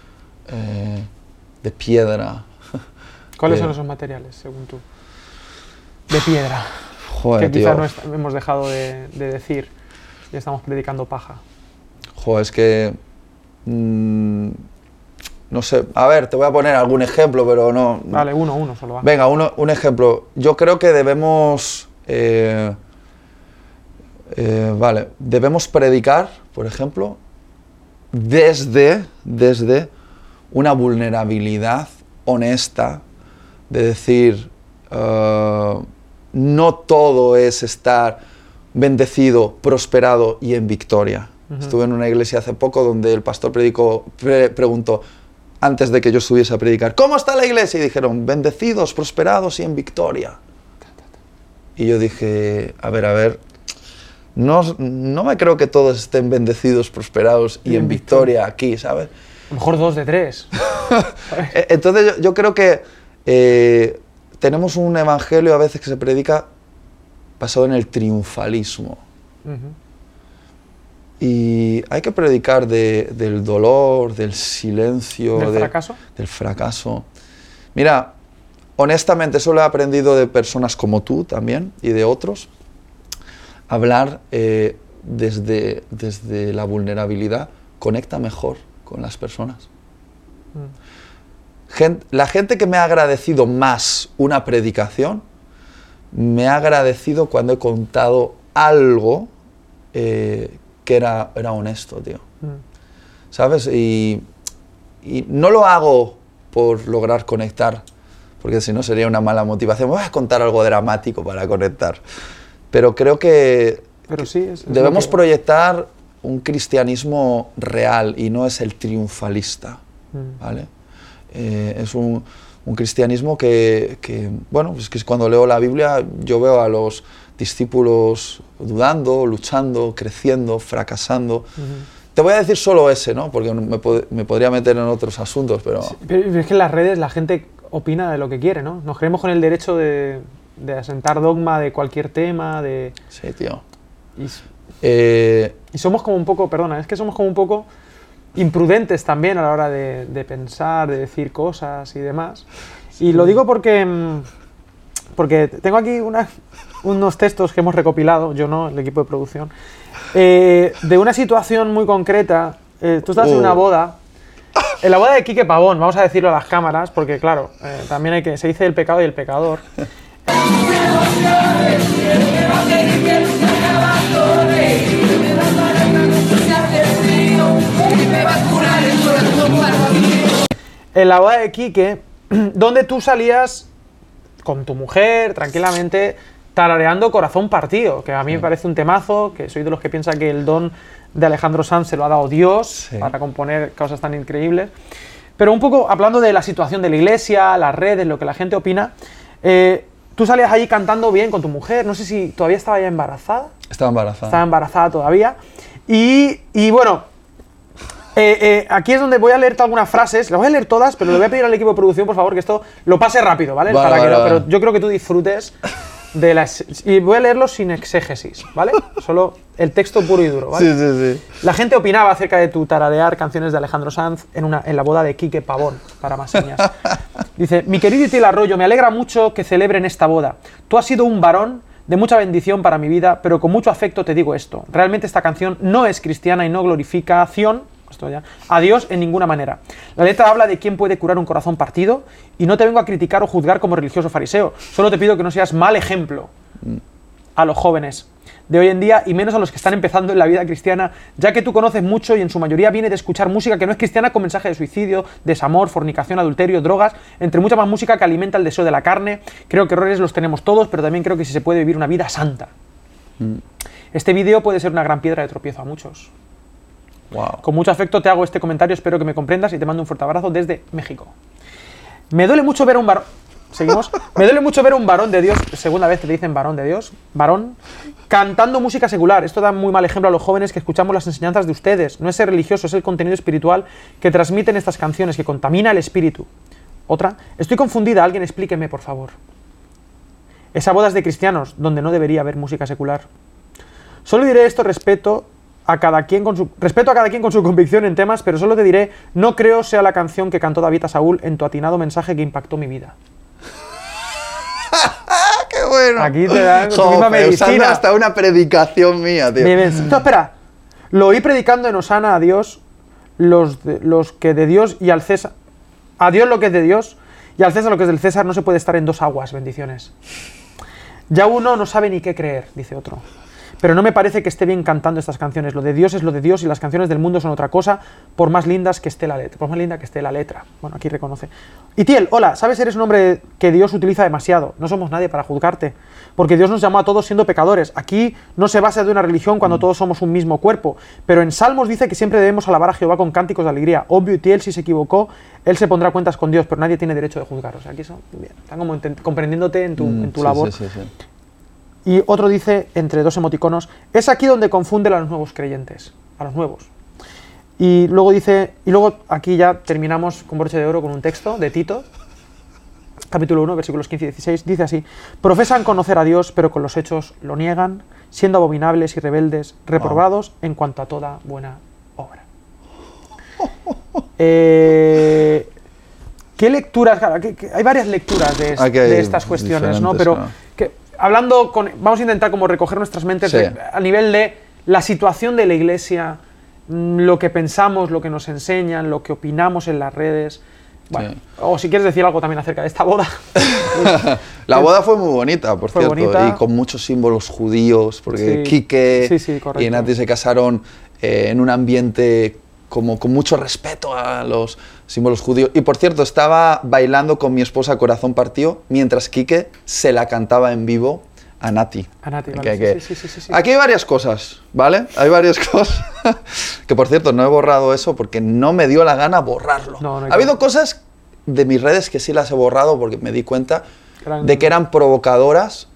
eh, de piedra. ¿Cuáles Eh, son esos materiales, según tú? De piedra. Joder, que quizá tío. no hemos dejado de, de decir y estamos predicando paja. Joder, es que... mm, no sé, a ver, te voy a poner algún ejemplo, pero no... Vale, uno, uno solo va. Venga, uno- un ejemplo. Yo creo que debemos... eh, eh, vale, debemos predicar, por ejemplo, desde, desde una vulnerabilidad honesta, de decir, eh, no todo es estar bendecido, prosperado y en victoria. Estuve en una iglesia hace poco donde el pastor predicó, pre- preguntó, antes de que yo estuviese a predicar, ¿cómo está la iglesia? Y dijeron, bendecidos, prosperados y en victoria. Y yo dije, a ver, a ver, no, no me creo que todos estén bendecidos, prosperados y, Y en en victoria aquí, ¿sabes? A lo mejor dos de tres. E- Entonces yo, yo creo que eh, tenemos un evangelio a veces que se predica basado en el triunfalismo. Ujú. Y hay que predicar de- del dolor, del silencio, ¿Del de- fracaso? del fracaso. Mira, honestamente, eso lo he aprendido de personas como tú también y de otros. Hablar eh, desde, desde la vulnerabilidad conecta mejor con las personas. Mm. La gente que me ha agradecido más una predicación, me ha agradecido cuando he contado algo eh, que era, era honesto, tío. Mm. ¿Sabes? Y, y no lo hago por lograr conectar, porque si no sería una mala motivación. Voy a contar algo dramático para conectar. Pero creo que Pero sí, es, es lo debemos que- proyectar un cristianismo real y no es el triunfalista. Mm. ¿vale? Eh, es un, un cristianismo que, que, bueno, pues que cuando leo la Biblia yo veo a los discípulos dudando, luchando, creciendo, fracasando. Te voy a decir solo ese, ¿no? Porque me, pod- me podría meter en otros asuntos, pero... Pero es que en las redes la gente opina de lo que quiere, ¿no? Nos creemos con el derecho de, de asentar dogma de cualquier tema, de... Sí, tío. Y, Eh, y somos como un poco, perdona, es que somos como un poco imprudentes también a la hora de, de pensar, de decir cosas y demás. Y lo digo porque, mm, porque tengo aquí una- unos textos que hemos recopilado, yo no, el equipo de producción, eh, de una situación muy concreta. Eh, tú estás en Uh. una boda, en la boda de Quique Pavón, vamos a decirlo a las cámaras, porque claro, eh, también hay que, se dice el pecado y el pecador. En la boda de Quique, donde tú salías con tu mujer tranquilamente tarareando Corazón Partido, que a mí me parece un temazo, que soy de los que piensa que el don de Alejandro Sanz se lo ha dado Dios Sí. para componer cosas tan increíbles. Pero un poco hablando de la situación de la iglesia, las redes, lo que la gente opina, eh, tú salías allí cantando bien con tu mujer, no sé si todavía estaba ya embarazada estaba embarazada. estaba embarazada todavía. Y, y bueno, eh, eh, aquí es donde voy a leerte algunas frases, las voy a leer todas, pero le voy a pedir al equipo de producción, por favor, que esto lo pase rápido, ¿vale? Vale, Para que vale, vale. Pero yo creo que tú disfrutes de las... Y voy a leerlo sin exégesis, ¿vale? Solo el texto puro y duro, ¿vale? Sí, sí, sí. La gente opinaba acerca de tu tararear canciones de Alejandro Sanz en, una, en la boda de Quique Pavón, para más señas. Dice, mi querido Itiel Arroyo, me alegra mucho que celebren esta boda. Tú has sido un varón de mucha bendición para mi vida, pero con mucho afecto te digo esto. Realmente esta canción no es cristiana y no glorificación esto ya, a Dios en ninguna manera. La letra habla de quién puede curar un corazón partido y no te vengo a criticar o juzgar como religioso fariseo. Solo te pido que no seas mal ejemplo. a los jóvenes de hoy en día y menos a los que están empezando en la vida cristiana, ya que tú conoces mucho y en su mayoría viene de escuchar música que no es cristiana con mensaje de suicidio, desamor, fornicación, adulterio, drogas, entre mucha más música que alimenta el deseo de la carne. Creo que errores los tenemos todos, pero también creo que si se puede vivir una vida santa. Mm. Este vídeo puede ser una gran piedra de tropiezo a muchos. Wow. Con mucho afecto te hago este comentario, espero que me comprendas y te mando un fuerte abrazo desde México. Me duele mucho ver a un varón. Seguimos. Me duele mucho ver a un varón de Dios, segunda vez que te dicen varón de Dios, varón, cantando música secular. Esto da muy mal ejemplo a los jóvenes que escuchamos las enseñanzas de ustedes. No es ser religioso, es el contenido espiritual que transmiten estas canciones, que contamina el espíritu. Otra. Estoy confundida, alguien explíqueme, por favor. Esa boda es de cristianos, donde no debería haber música secular. Solo diré esto respeto a cada quien con su respeto a cada quien con su convicción en temas, pero solo te diré, no creo sea la canción que cantó David a Saúl en tu atinado mensaje que impactó mi vida. ¡Qué bueno! Aquí te dan tu misma medicina. hasta una predicación mía, tío. No, espera. Lo oí predicando en Osana a Dios, los, de- los que de Dios y al César. A Dios lo que es de Dios y al César lo que es del César no se puede estar en dos aguas, bendiciones. Ya uno no sabe ni qué creer, dice otro. Pero no me parece que esté bien cantando estas canciones. Lo de Dios es lo de Dios y las canciones del mundo son otra cosa, por más lindas que esté la letra. Por más linda que esté la letra. Bueno, aquí reconoce. Itiel, hola, sabes, eres un hombre que Dios utiliza demasiado. No somos nadie para juzgarte. Porque Dios nos llamó a todos siendo pecadores. Aquí no se basa de una religión cuando todos somos un mismo cuerpo. Pero en Salmos dice que siempre debemos alabar a Jehová con cánticos de alegría. Obvio, Itiel, si se equivocó, él se pondrá cuentas con Dios, pero nadie tiene derecho de juzgar. O sea, aquí eso, bien, están como comprendiéndote en tu, Mm, en tu sí, labor. sí, sí, sí. Y otro dice, entre dos emoticonos, es aquí donde confunde a los nuevos creyentes, a los nuevos. Y luego dice, y luego aquí ya terminamos con broche de oro con un texto de Tito, capítulo 1, versículos 15 y 16, dice así, profesan conocer a Dios, pero con los hechos lo niegan, siendo abominables y rebeldes, reprobados en cuanto a toda buena obra. Eh, ¿Qué lecturas? hay varias lecturas de, hay estas cuestiones, ¿no? Pero que, hablando con. Vamos a intentar como recoger nuestras mentes Sí. de- a nivel de la situación de la iglesia, mm, lo que pensamos, lo que nos enseñan, lo que opinamos en las redes. Bueno, Sí. o si quieres decir algo también acerca de esta boda. La boda fue muy bonita, por Fue cierto, bonita. y con muchos símbolos judíos, porque Sí. Quique Sí, sí, correcto. y Nati se casaron eh, en un ambiente como con mucho respeto a los símbolos judíos. Y por cierto, estaba bailando con mi esposa Corazón Partido, mientras Quique se la cantaba en vivo a Nati. A Nati, Que- vale, que- sí, sí, sí, sí. Aquí hay varias cosas, ¿vale? Hay varias cosas. que por cierto, no he borrado eso porque no me dio la gana borrarlo. No, no ha habido que- cosas de mis redes que sí las he borrado porque me di cuenta Eran- de que eran provocadoras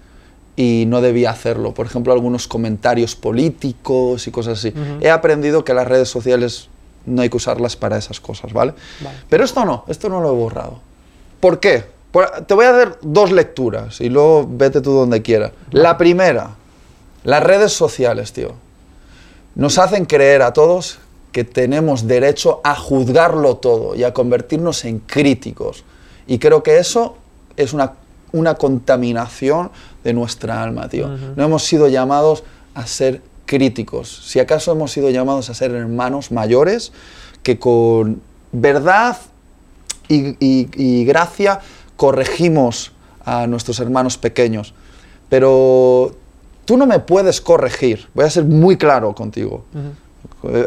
y no debía hacerlo. Por ejemplo, algunos comentarios políticos y cosas así. He aprendido que las redes sociales no hay que usarlas para esas cosas, ¿vale? Vale. Pero esto no, esto no lo he borrado. ¿Por qué? Por- te voy a dar dos lecturas y luego vete tú donde quieras. La primera, las redes sociales, tío. Nos hacen creer a todos que tenemos derecho a juzgarlo todo y a convertirnos en críticos. Y creo que eso es una, una contaminación de nuestra alma, tío. No hemos sido llamados a ser críticos. Si acaso hemos sido llamados a ser hermanos mayores que con verdad y, y- y gracia corregimos a nuestros hermanos pequeños. Pero tú no me puedes corregir. Voy a ser muy claro contigo.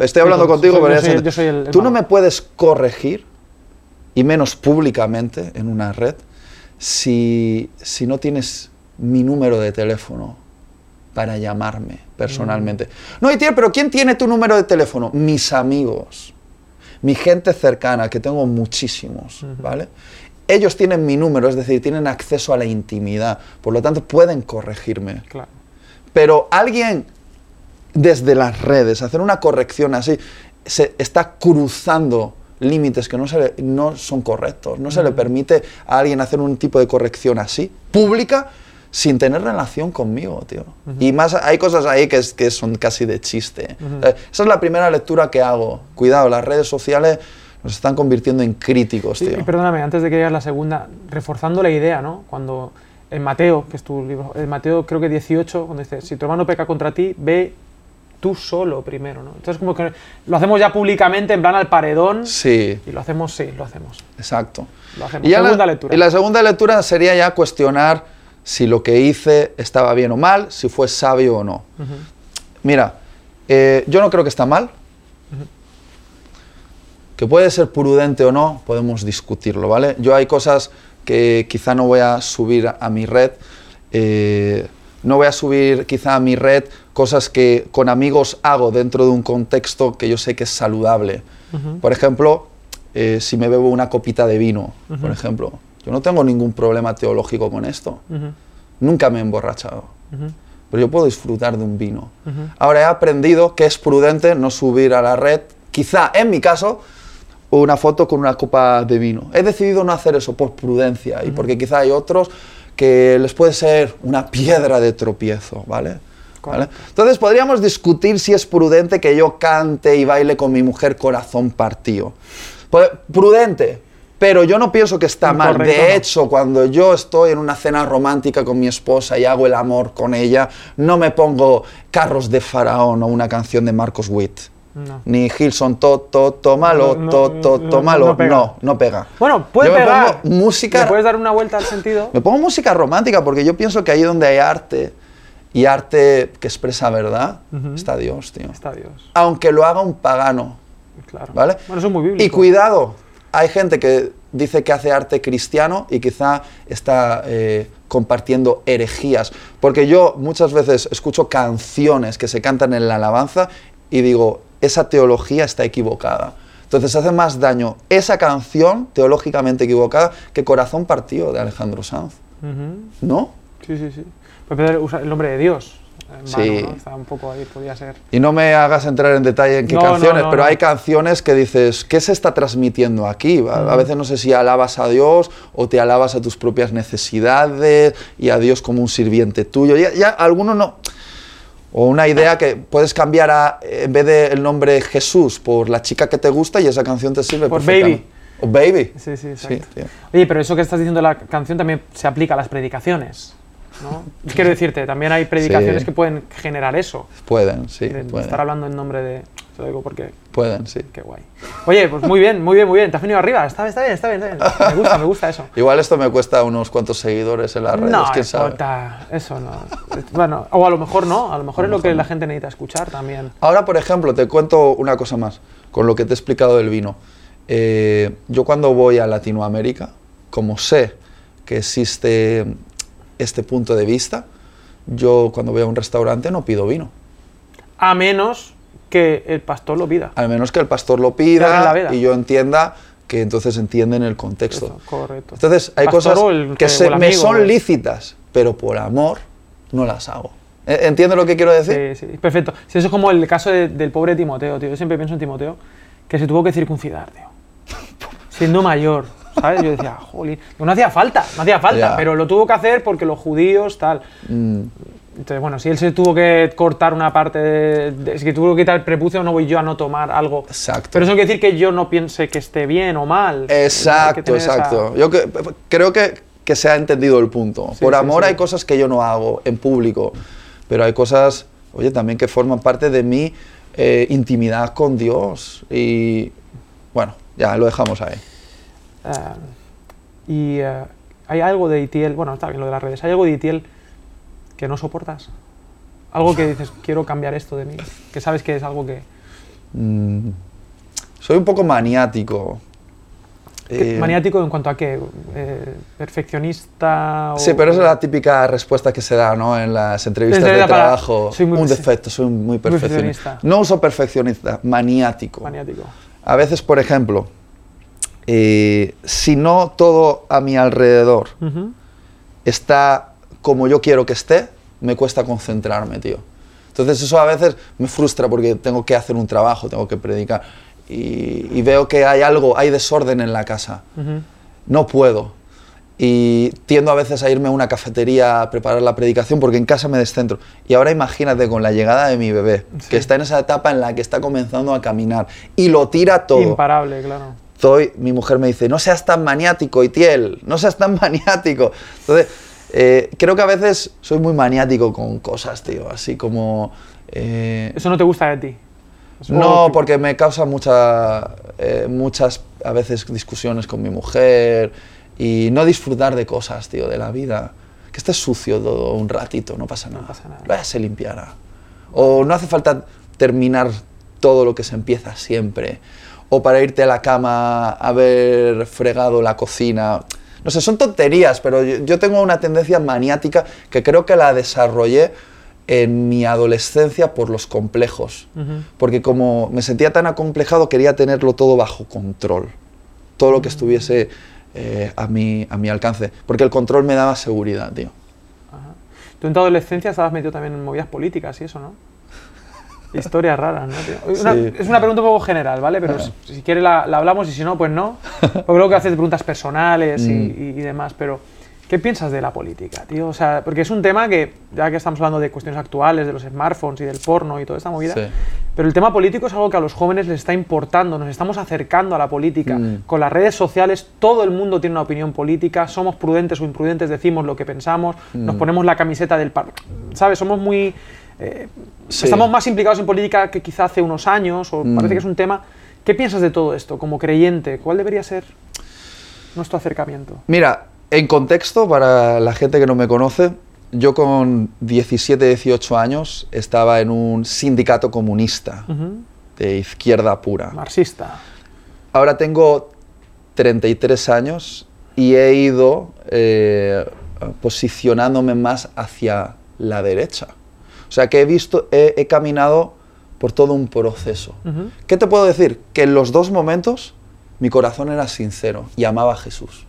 Estoy hablando Sí, contigo, soy- pero yo soy- sé- yo soy el- el tú no me puedes corregir, y menos públicamente en una red, si, si no tienes mi número de teléfono para llamarme personalmente. No, Itier, pero ¿quién tiene tu número de teléfono? Mis amigos, mi gente cercana, que tengo muchísimos, ¿vale? Ellos tienen mi número, es decir, tienen acceso a la intimidad, por lo tanto pueden corregirme. Claro. Pero alguien desde las redes, hacer una corrección así, se está cruzando límites que no, se le- no son correctos. No se le permite a alguien hacer un tipo de corrección así, pública, sin tener relación conmigo, tío. Y más, hay cosas ahí que, es- que son casi de chiste. Eh, Esa es la primera lectura que hago. Cuidado, las redes sociales nos están convirtiendo en críticos, tío. y perdóname, antes de que digas la segunda, reforzando la idea, ¿no? Cuando en Mateo, que es tu libro, en Mateo creo que 18, cuando dice, si tu hermano peca contra ti, ve tú solo primero, ¿no? Entonces como que lo hacemos ya públicamente, en plan al paredón, Sí, y lo hacemos, sí, lo hacemos. exacto. Lo hacemos. Y Segunda la, lectura. Y la segunda lectura sería ya cuestionar si lo que hice estaba bien o mal, si fue sabio o no. Mira, eh, yo no creo que está mal. Que puede ser prudente o no, podemos discutirlo, ¿vale? Yo hay cosas que quizá no voy a subir a, mi red. eh, no voy a subir quizá a mi red cosas que con amigos hago dentro de un contexto que yo sé que es saludable. Por ejemplo, eh, si me bebo una copita de vino, por ejemplo, yo no tengo ningún problema teológico con esto. Nunca me he emborrachado. Pero yo puedo disfrutar de un vino. Ahora he aprendido que es prudente no subir a la red, quizá en mi caso, una foto con una copa de vino. He decidido no hacer eso por prudencia y porque quizá hay otros que les puede ser una piedra de tropiezo, ¿vale? ¿Vale? Entonces podríamos discutir si es prudente que yo cante y baile con mi mujer corazón partido. Pues, prudente, pero yo no pienso que está mal. Incorrecto, De hecho, cuando yo estoy en una cena romántica con mi esposa y hago el amor con ella, no me pongo Carros de Faraón o una canción de Marcos Witt. No. Ni Gilson, to, to, tómalo, No, no, to, to, no, tómalo. no pega. No, no pega. Bueno, puede Yo me pegar. pongo música ¿Le puedes dar una vuelta al sentido? me pongo música romántica porque yo pienso que ahí donde hay arte y arte que expresa verdad, Ujú. está Dios, tío. Está Dios, Aunque lo haga un pagano, claro. ¿vale? Bueno, eso es muy bíblico. Y cuidado, hay gente que dice que hace arte cristiano y quizá está eh, compartiendo herejías. Porque yo muchas veces escucho canciones que se cantan en la alabanza y digo, esa teología está equivocada. Entonces hace más daño esa canción teológicamente equivocada que Corazón Partido de Alejandro Sanz. ¿No? Sí, sí, sí. Usar el nombre de Dios. Sí. ¿no? Está un poco ahí, podía ser. Y no me hagas entrar en detalle en qué No, canciones, no, pero hay canciones que dices, ¿qué se está transmitiendo aquí? A, a veces no sé si alabas a Dios o te alabas a tus propias necesidades y a Dios como un sirviente tuyo. Ya, ya algunos no. O una idea que puedes cambiar a, en vez del nombre Jesús por la chica que te gusta y esa canción te sirve Por perfectamente. O Baby. Sí, sí, exacto. tío. Oye, pero eso que estás diciendo de la canción también se aplica a las predicaciones. ¿No? Quiero decirte, también hay predicaciones Sí. que pueden generar eso. Pueden, sí, de pueden. estar hablando en nombre de. Te lo digo porque. Pueden, sí. Qué guay. Oye, pues muy bien, muy bien, muy bien. Te has venido arriba. Está, está bien, está bien, está bien. Me gusta, me gusta eso. Igual esto me cuesta unos cuantos seguidores en las redes, No, quién sabe. importa, eso no. Bueno, o a lo mejor no, a lo mejor A es lo lo que mejor la no. gente necesita escuchar también. Ahora, por ejemplo, te cuento una cosa más, con lo que te he explicado del vino. Eh, yo cuando voy a Latinoamérica, como sé que existe este punto de vista, yo cuando voy a un restaurante no pido vino. A menos que el pastor lo pida. Al menos que el pastor lo pida y yo entienda que entonces entienden el contexto. Eso, correcto. Entonces, hay Pastor cosas que que- se- me son lícitas, pero por amor no las hago. ¿E- ¿Entiendes lo que quiero decir? Sí, sí, perfecto. Sí, eso es como el caso de- del pobre Timoteo, tío. Yo siempre pienso en Timoteo, que se tuvo que circuncidar, tío. Siendo mayor, ¿sabes? Yo decía, jolín. No hacía falta, no hacía falta, Ya. pero lo tuvo que hacer porque los judíos, tal. Mm, Entonces, bueno, si él se tuvo que cortar una parte de. de- si tuvo que quitar el prepucio, no voy yo a no tomar algo. Exacto. Pero eso quiere decir que yo no piense que esté bien o mal. Exacto, tener esa- exacto. Yo que- creo que, que se ha entendido el punto. Sí, Por sí, amor sí. hay cosas que yo no hago en público, pero hay cosas, oye, también que forman parte de mi eh, intimidad con Dios. Y bueno, ya lo dejamos ahí. Eh, y eh, hay algo de Itiel, bueno, está bien lo de las redes, hay algo de Itiel que no soportas. Algo que dices, quiero cambiar esto de mí. Que sabes que es algo que. Mm, soy un poco maniático. Eh, maniático en cuanto a qué? Eh, perfeccionista. O, Sí, pero esa es la típica respuesta que se da ¿no? en las entrevistas de trabajo. soy muy- un defecto, soy muy perfeccionista. perfeccionista. No uso perfeccionista, maniático. Maniático. A veces, por ejemplo, eh, si no todo a mi alrededor Ujú. está como yo quiero que esté, me cuesta concentrarme, tío. Entonces eso a veces me frustra porque tengo que hacer un trabajo, tengo que predicar y, y veo que hay algo, hay desorden en la casa. Ujú. No puedo. Y tiendo a veces a irme a una cafetería a preparar la predicación porque en casa me descentro. Y ahora imagínate con la llegada de mi bebé, Sí. que está en esa etapa en la que está comenzando a caminar y lo tira todo. Imparable, claro. Estoy, mi mujer me dice, no seas tan maniático, Itiel, no seas tan maniático. Entonces, eh, creo que a veces soy muy maniático con cosas, tío, así como... eh, Eso no te gusta de ti. No, porque me causa mucha, eh, muchas, a veces, discusiones con mi mujer y no disfrutar de cosas, tío, de la vida. que esté sucio todo un ratito, no pasa nada. pasa nada. Luego ya se limpiará. O no hace falta terminar todo lo que se empieza siempre. O para irte a la cama haber fregado la cocina. No sé, son tonterías, pero yo, yo tengo una tendencia maniática que creo que la desarrollé en mi adolescencia por los complejos. Porque como me sentía tan acomplejado, quería tenerlo todo bajo control. Todo lo que estuviese eh, a, mi, a mi alcance. Porque el control me daba seguridad, tío. Ajá. Tú en tu adolescencia estabas metido también en movidas políticas y eso, ¿no? Historias raras, ¿no? tío? Una- Sí. Es una pregunta un poco general, ¿vale? Pero si, si quieres la, la hablamos y si no, pues no. Porque luego que haces preguntas personales y, Mm. y- y demás. Pero, ¿qué piensas de la política, tío? O sea, porque es un tema que, ya que estamos hablando de cuestiones actuales, de los smartphones y del porno y toda esta movida, Sí. pero el tema político es algo que a los jóvenes les está importando, nos estamos acercando a la política. Mm. Con las redes sociales todo el mundo tiene una opinión política, somos prudentes o imprudentes, decimos lo que pensamos, nos Mm. ponemos la camiseta del par... ¿Sabes? Somos muy... eh, Sí. Estamos más implicados en política que quizá hace unos años, o Mm. parece que es un tema... ¿Qué piensas de todo esto como creyente? ¿Cuál debería ser nuestro acercamiento? Mira, en contexto, para la gente que no me conoce, yo con 17, 18 años estaba en un sindicato comunista de izquierda pura. Marxista. Ahora tengo 33 años y he ido eh, posicionándome más hacia la derecha. O sea que he visto, he, he caminado por todo un proceso. ¿Qué te puedo decir? Que en los dos momentos mi corazón era sincero y amaba a Jesús.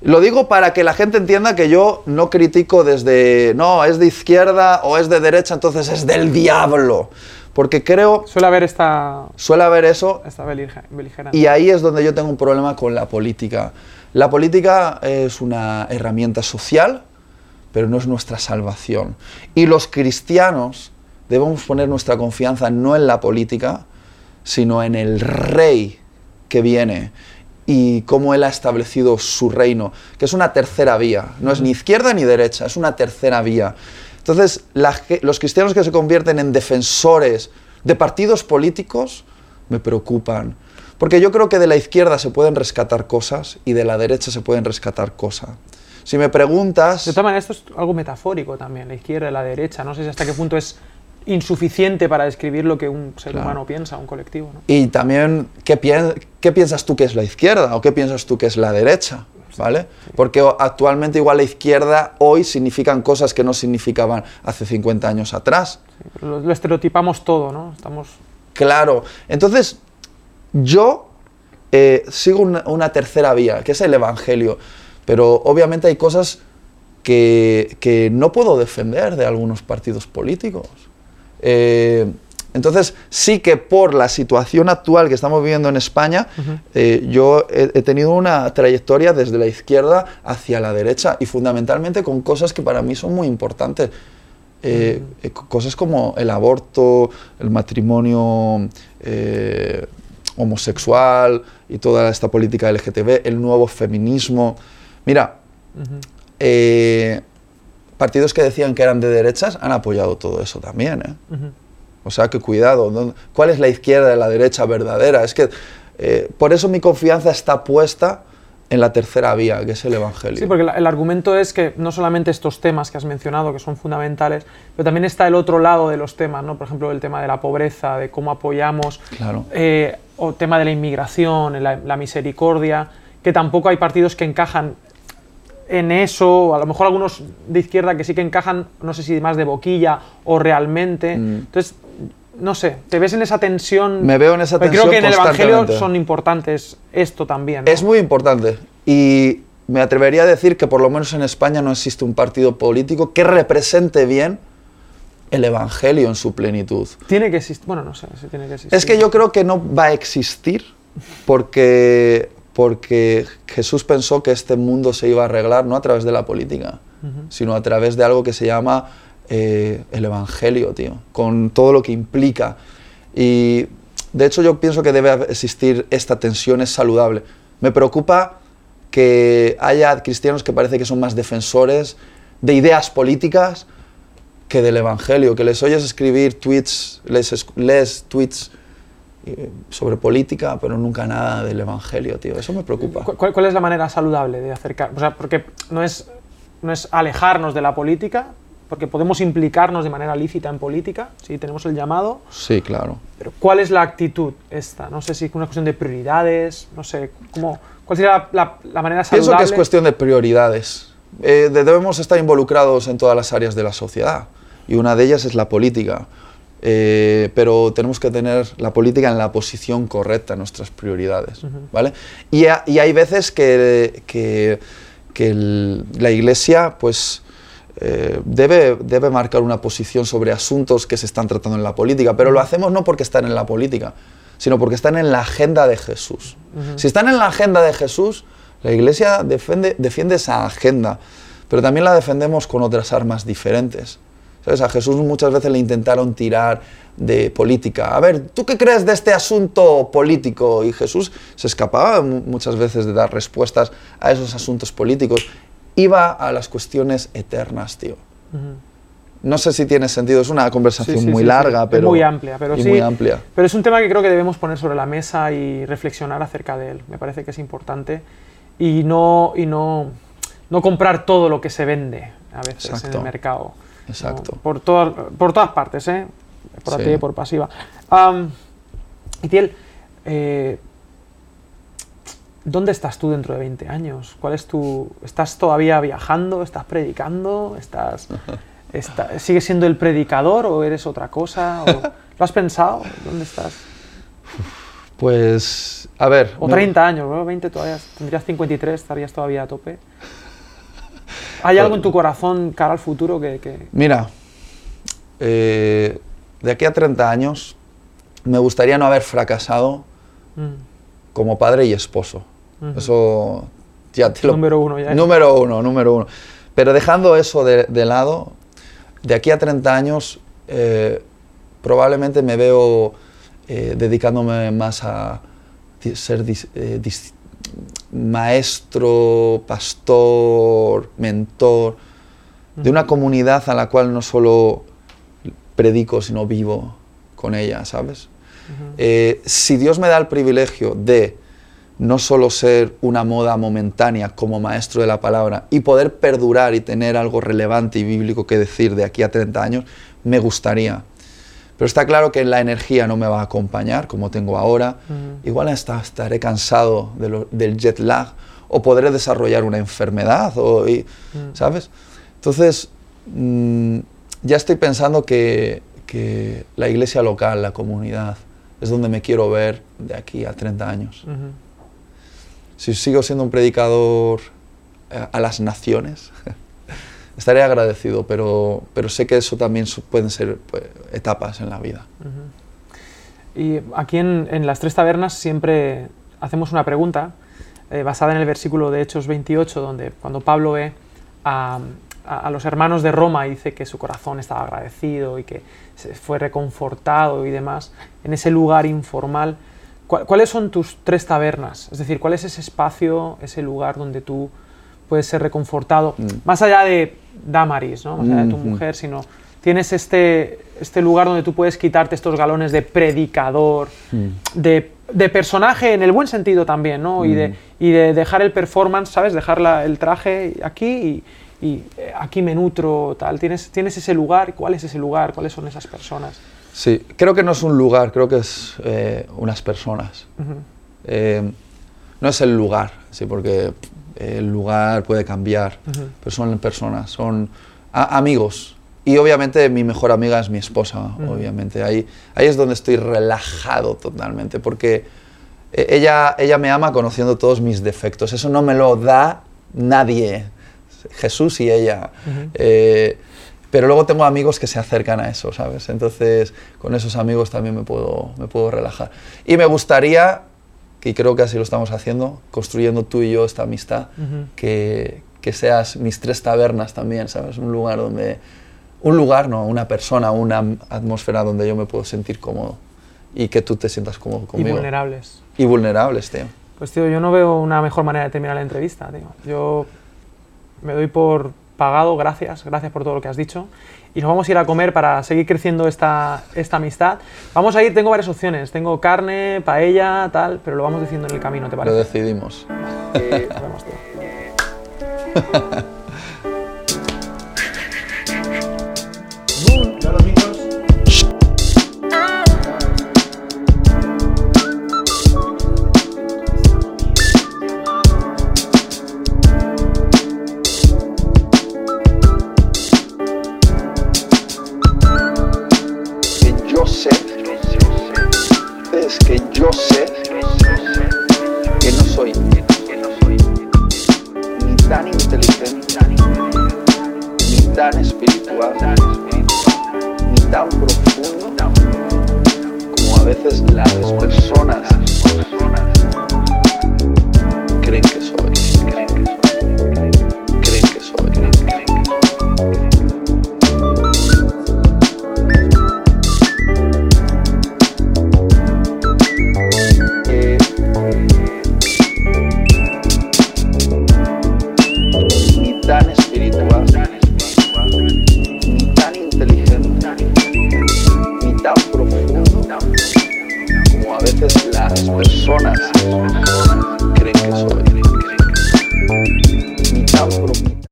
Lo digo para que la gente entienda que yo no critico desde, no, es de izquierda o es de derecha, entonces es del diablo. Porque creo, Suele haber esta, suele haber eso esta beligerancia. y ahí es donde yo tengo un problema con la política. La política es una herramienta social, pero no es nuestra salvación. Y los cristianos debemos poner nuestra confianza no en la política, sino en el rey que viene y cómo él ha establecido su reino, que es una tercera vía, no es ni izquierda ni derecha, es una tercera vía. Entonces, los cristianos que se convierten en defensores de partidos políticos me preocupan, porque yo creo que de la izquierda se pueden rescatar cosas y de la derecha se pueden rescatar cosas. Si me preguntas... De todas maneras, esto es algo metafórico también, la izquierda y la derecha. No sé si hasta qué punto es insuficiente para describir lo que un ser Claro. humano piensa, un colectivo. ¿no? Y también, ¿qué, pien- qué piensas tú que es la izquierda o qué piensas tú que es la derecha? ¿Vale? Porque actualmente igual la izquierda hoy significan cosas que no significaban hace 50 años atrás. Lo, lo estereotipamos todo, ¿no? Estamos... Claro. Entonces, yo eh, sigo una, una tercera vía, que es el Evangelio. Pero obviamente hay cosas que, que no puedo defender de algunos partidos políticos. Eh, entonces, sí que por la situación actual que estamos viviendo en España, eh, yo he, he tenido una trayectoria desde la izquierda hacia la derecha y fundamentalmente con cosas que para mí son muy importantes. Eh, co- cosas como el aborto, el matrimonio eh, homosexual y toda esta política LGTB, el nuevo feminismo. Mira, eh, partidos que decían que eran de derechas han apoyado todo eso también. ¿eh? O sea que cuidado, ¿dónde- ¿cuál es la izquierda y la derecha verdadera? Es que eh, por eso mi confianza está puesta en la tercera vía, que es el Evangelio. Sí, porque el argumento es que no solamente estos temas que has mencionado, que son fundamentales, pero también está el otro lado de los temas, ¿no? Por ejemplo, el tema de la pobreza, de cómo apoyamos, Claro. eh, o tema de la inmigración, la, la misericordia, que tampoco hay partidos que encajan en eso, a lo mejor algunos de izquierda que sí que encajan, no sé si más de boquilla o realmente. Mm. Entonces, no sé, ¿te ves en esa tensión? Me veo en esa tensión Creo que en el Evangelio son importantes esto también. ¿no? Es muy importante. Y me atrevería a decir que por lo menos en España no existe un partido político que represente bien el Evangelio en su plenitud. Tiene que existir, bueno, no sé si tiene que existir. Es que yo creo que no va a existir porque, porque Jesús pensó que este mundo se iba a arreglar no a través de la política, sino a través de algo que se llama eh, el Evangelio, tío, con todo lo que implica. Y de hecho yo pienso que debe existir esta tensión, es saludable. Me preocupa que haya cristianos que parece que son más defensores de ideas políticas que del Evangelio, que les oyes escribir tweets, les es- lees tweets sobre política, pero nunca nada del Evangelio, tío. Eso me preocupa. ¿Cu- ¿Cuál, cuál es la manera saludable de acercar? O sea, porque no es no es alejarnos de la política, porque podemos implicarnos de manera lícita en política, si tenemos el llamado. Sí, claro. Pero ¿cuál es la actitud esta? No sé si es una cuestión de prioridades, no sé, ¿cómo, ¿cuál sería la, la, manera saludable? Pienso que es cuestión de prioridades. Eh, debemos estar involucrados en todas las áreas de la sociedad y una de ellas es la política. Eh, pero tenemos que tener la política en la posición correcta, nuestras prioridades, ¿vale? Y, y, hay veces que, que, que el, la Iglesia, pues, eh, debe, debe marcar una posición sobre asuntos que se están tratando en la política, pero lo hacemos no porque están en la política, sino porque están en la agenda de Jesús. Si están en la agenda de Jesús, la Iglesia defiende, defiende esa agenda, pero también la defendemos con otras armas diferentes. ¿Sabes? A Jesús muchas veces le intentaron tirar de política. A ver, ¿tú qué crees de este asunto político? Y Jesús se escapaba muchas veces de dar respuestas a esos asuntos políticos. Iba a las cuestiones eternas, tío. No sé si tiene sentido, es una conversación Sí, sí, muy sí, larga, pero... muy amplia, pero sí. muy amplia. Pero es un tema que creo que debemos poner sobre la mesa y reflexionar acerca de él. Me parece que es importante y no y no no comprar todo lo que se vende a veces en el mercado. Exacto. Por todas por todas partes, ¿eh? Por Sí. activa y por pasiva. Am, Itiel, eh, ¿dónde estás tú dentro de 20 años? ¿Cuál es tu estás todavía viajando, estás predicando, estás está- ¿Sigues siendo el predicador o eres otra cosa? ¿O- ¿Lo has pensado? ¿Dónde estás? Pues, a ver... O me- 30 años, ¿no? 20 todavía, tendrías 53, estarías todavía a tope. ¿Hay algo en tu corazón cara al futuro que... que- Mira, eh, de aquí a 30 años me gustaría no haber fracasado Mm, como padre y esposo. Eso ya te lo... Número uno ya. Número uno, número uno. Pero dejando eso de, de lado, de aquí a 30 años eh, probablemente me veo eh, dedicándome más a ser dis- eh, dis- maestro, pastor, mentor de una comunidad a la cual no solo predico, sino vivo con ella, ¿sabes? Eh, si Dios me da el privilegio de no solo ser una moda momentánea como maestro de la palabra y poder perdurar y tener algo relevante y bíblico que decir de aquí a 30 años, me gustaría. Pero está claro que la energía no me va a acompañar como tengo ahora. Ujú. Igual hasta estaré cansado de lo- del jet lag o podré desarrollar una enfermedad, o, y- Mm. ¿sabes? Entonces, mm, ya estoy pensando que, que la iglesia local, la comunidad, es donde me quiero ver de aquí a 30 años. Ujú. Si sigo siendo un predicador eh, a las naciones, estaré agradecido, pero, pero sé que eso también pueden ser pues, etapas en la vida. Y aquí en, en las tres tabernas siempre hacemos una pregunta eh, basada en el versículo de Hechos 28, donde cuando Pablo ve a, a- a los hermanos de Roma y dice que su corazón estaba agradecido y que se fue reconfortado y demás, en ese lugar informal, ¿cuál- ¿cuáles son tus tres tabernas? Es decir, ¿cuál es ese espacio, ese lugar donde tú puedes ser reconfortado, Mm. más allá de Damaris, ¿no? más allá de tu Ujú. mujer, sino tienes este, este lugar donde tú puedes quitarte estos galones de predicador, de, de personaje en el buen sentido también, ¿no? Y, de, y de dejar el performance, ¿sabes? Dejar la- el traje aquí y, y, eh, aquí me nutro, tal. ¿Tienes, ¿Tienes ese lugar? ¿Cuál es ese lugar? ¿Cuáles son esas personas? Sí, creo que no es un lugar, creo que es eh, unas personas. Ujú. Eh, no es el lugar, sí, porque el lugar puede cambiar, Ujú. pero son personas, son amigos. Y obviamente mi mejor amiga es mi esposa, obviamente. Ahí, ahí es donde estoy relajado totalmente, porque eh, ella, ella me ama conociendo todos mis defectos. Eso no me lo da nadie, Jesús y ella. Eh, pero luego tengo amigos que se acercan a eso, ¿sabes? Entonces, con esos amigos también me puedo, me puedo relajar. Y me gustaría, y creo que así lo estamos haciendo, construyendo tú y yo esta amistad, Ujú. que, que seas mis tres tabernas también, ¿sabes? Un lugar donde... Un lugar, no, una persona, una atmósfera donde yo me puedo sentir cómodo y que tú te sientas cómodo Y conmigo. vulnerables. Y vulnerables, tío. Pues tío, yo no veo una mejor manera de terminar la entrevista, tío. Yo me doy por pagado, gracias, gracias por todo lo que has dicho. Y nos vamos a ir a comer para seguir creciendo esta, esta amistad. Vamos a ir, tengo varias opciones. Tengo carne, paella, tal, pero lo vamos diciendo en el camino, ¿te Lo parece? decidimos. Nos vemos, tío.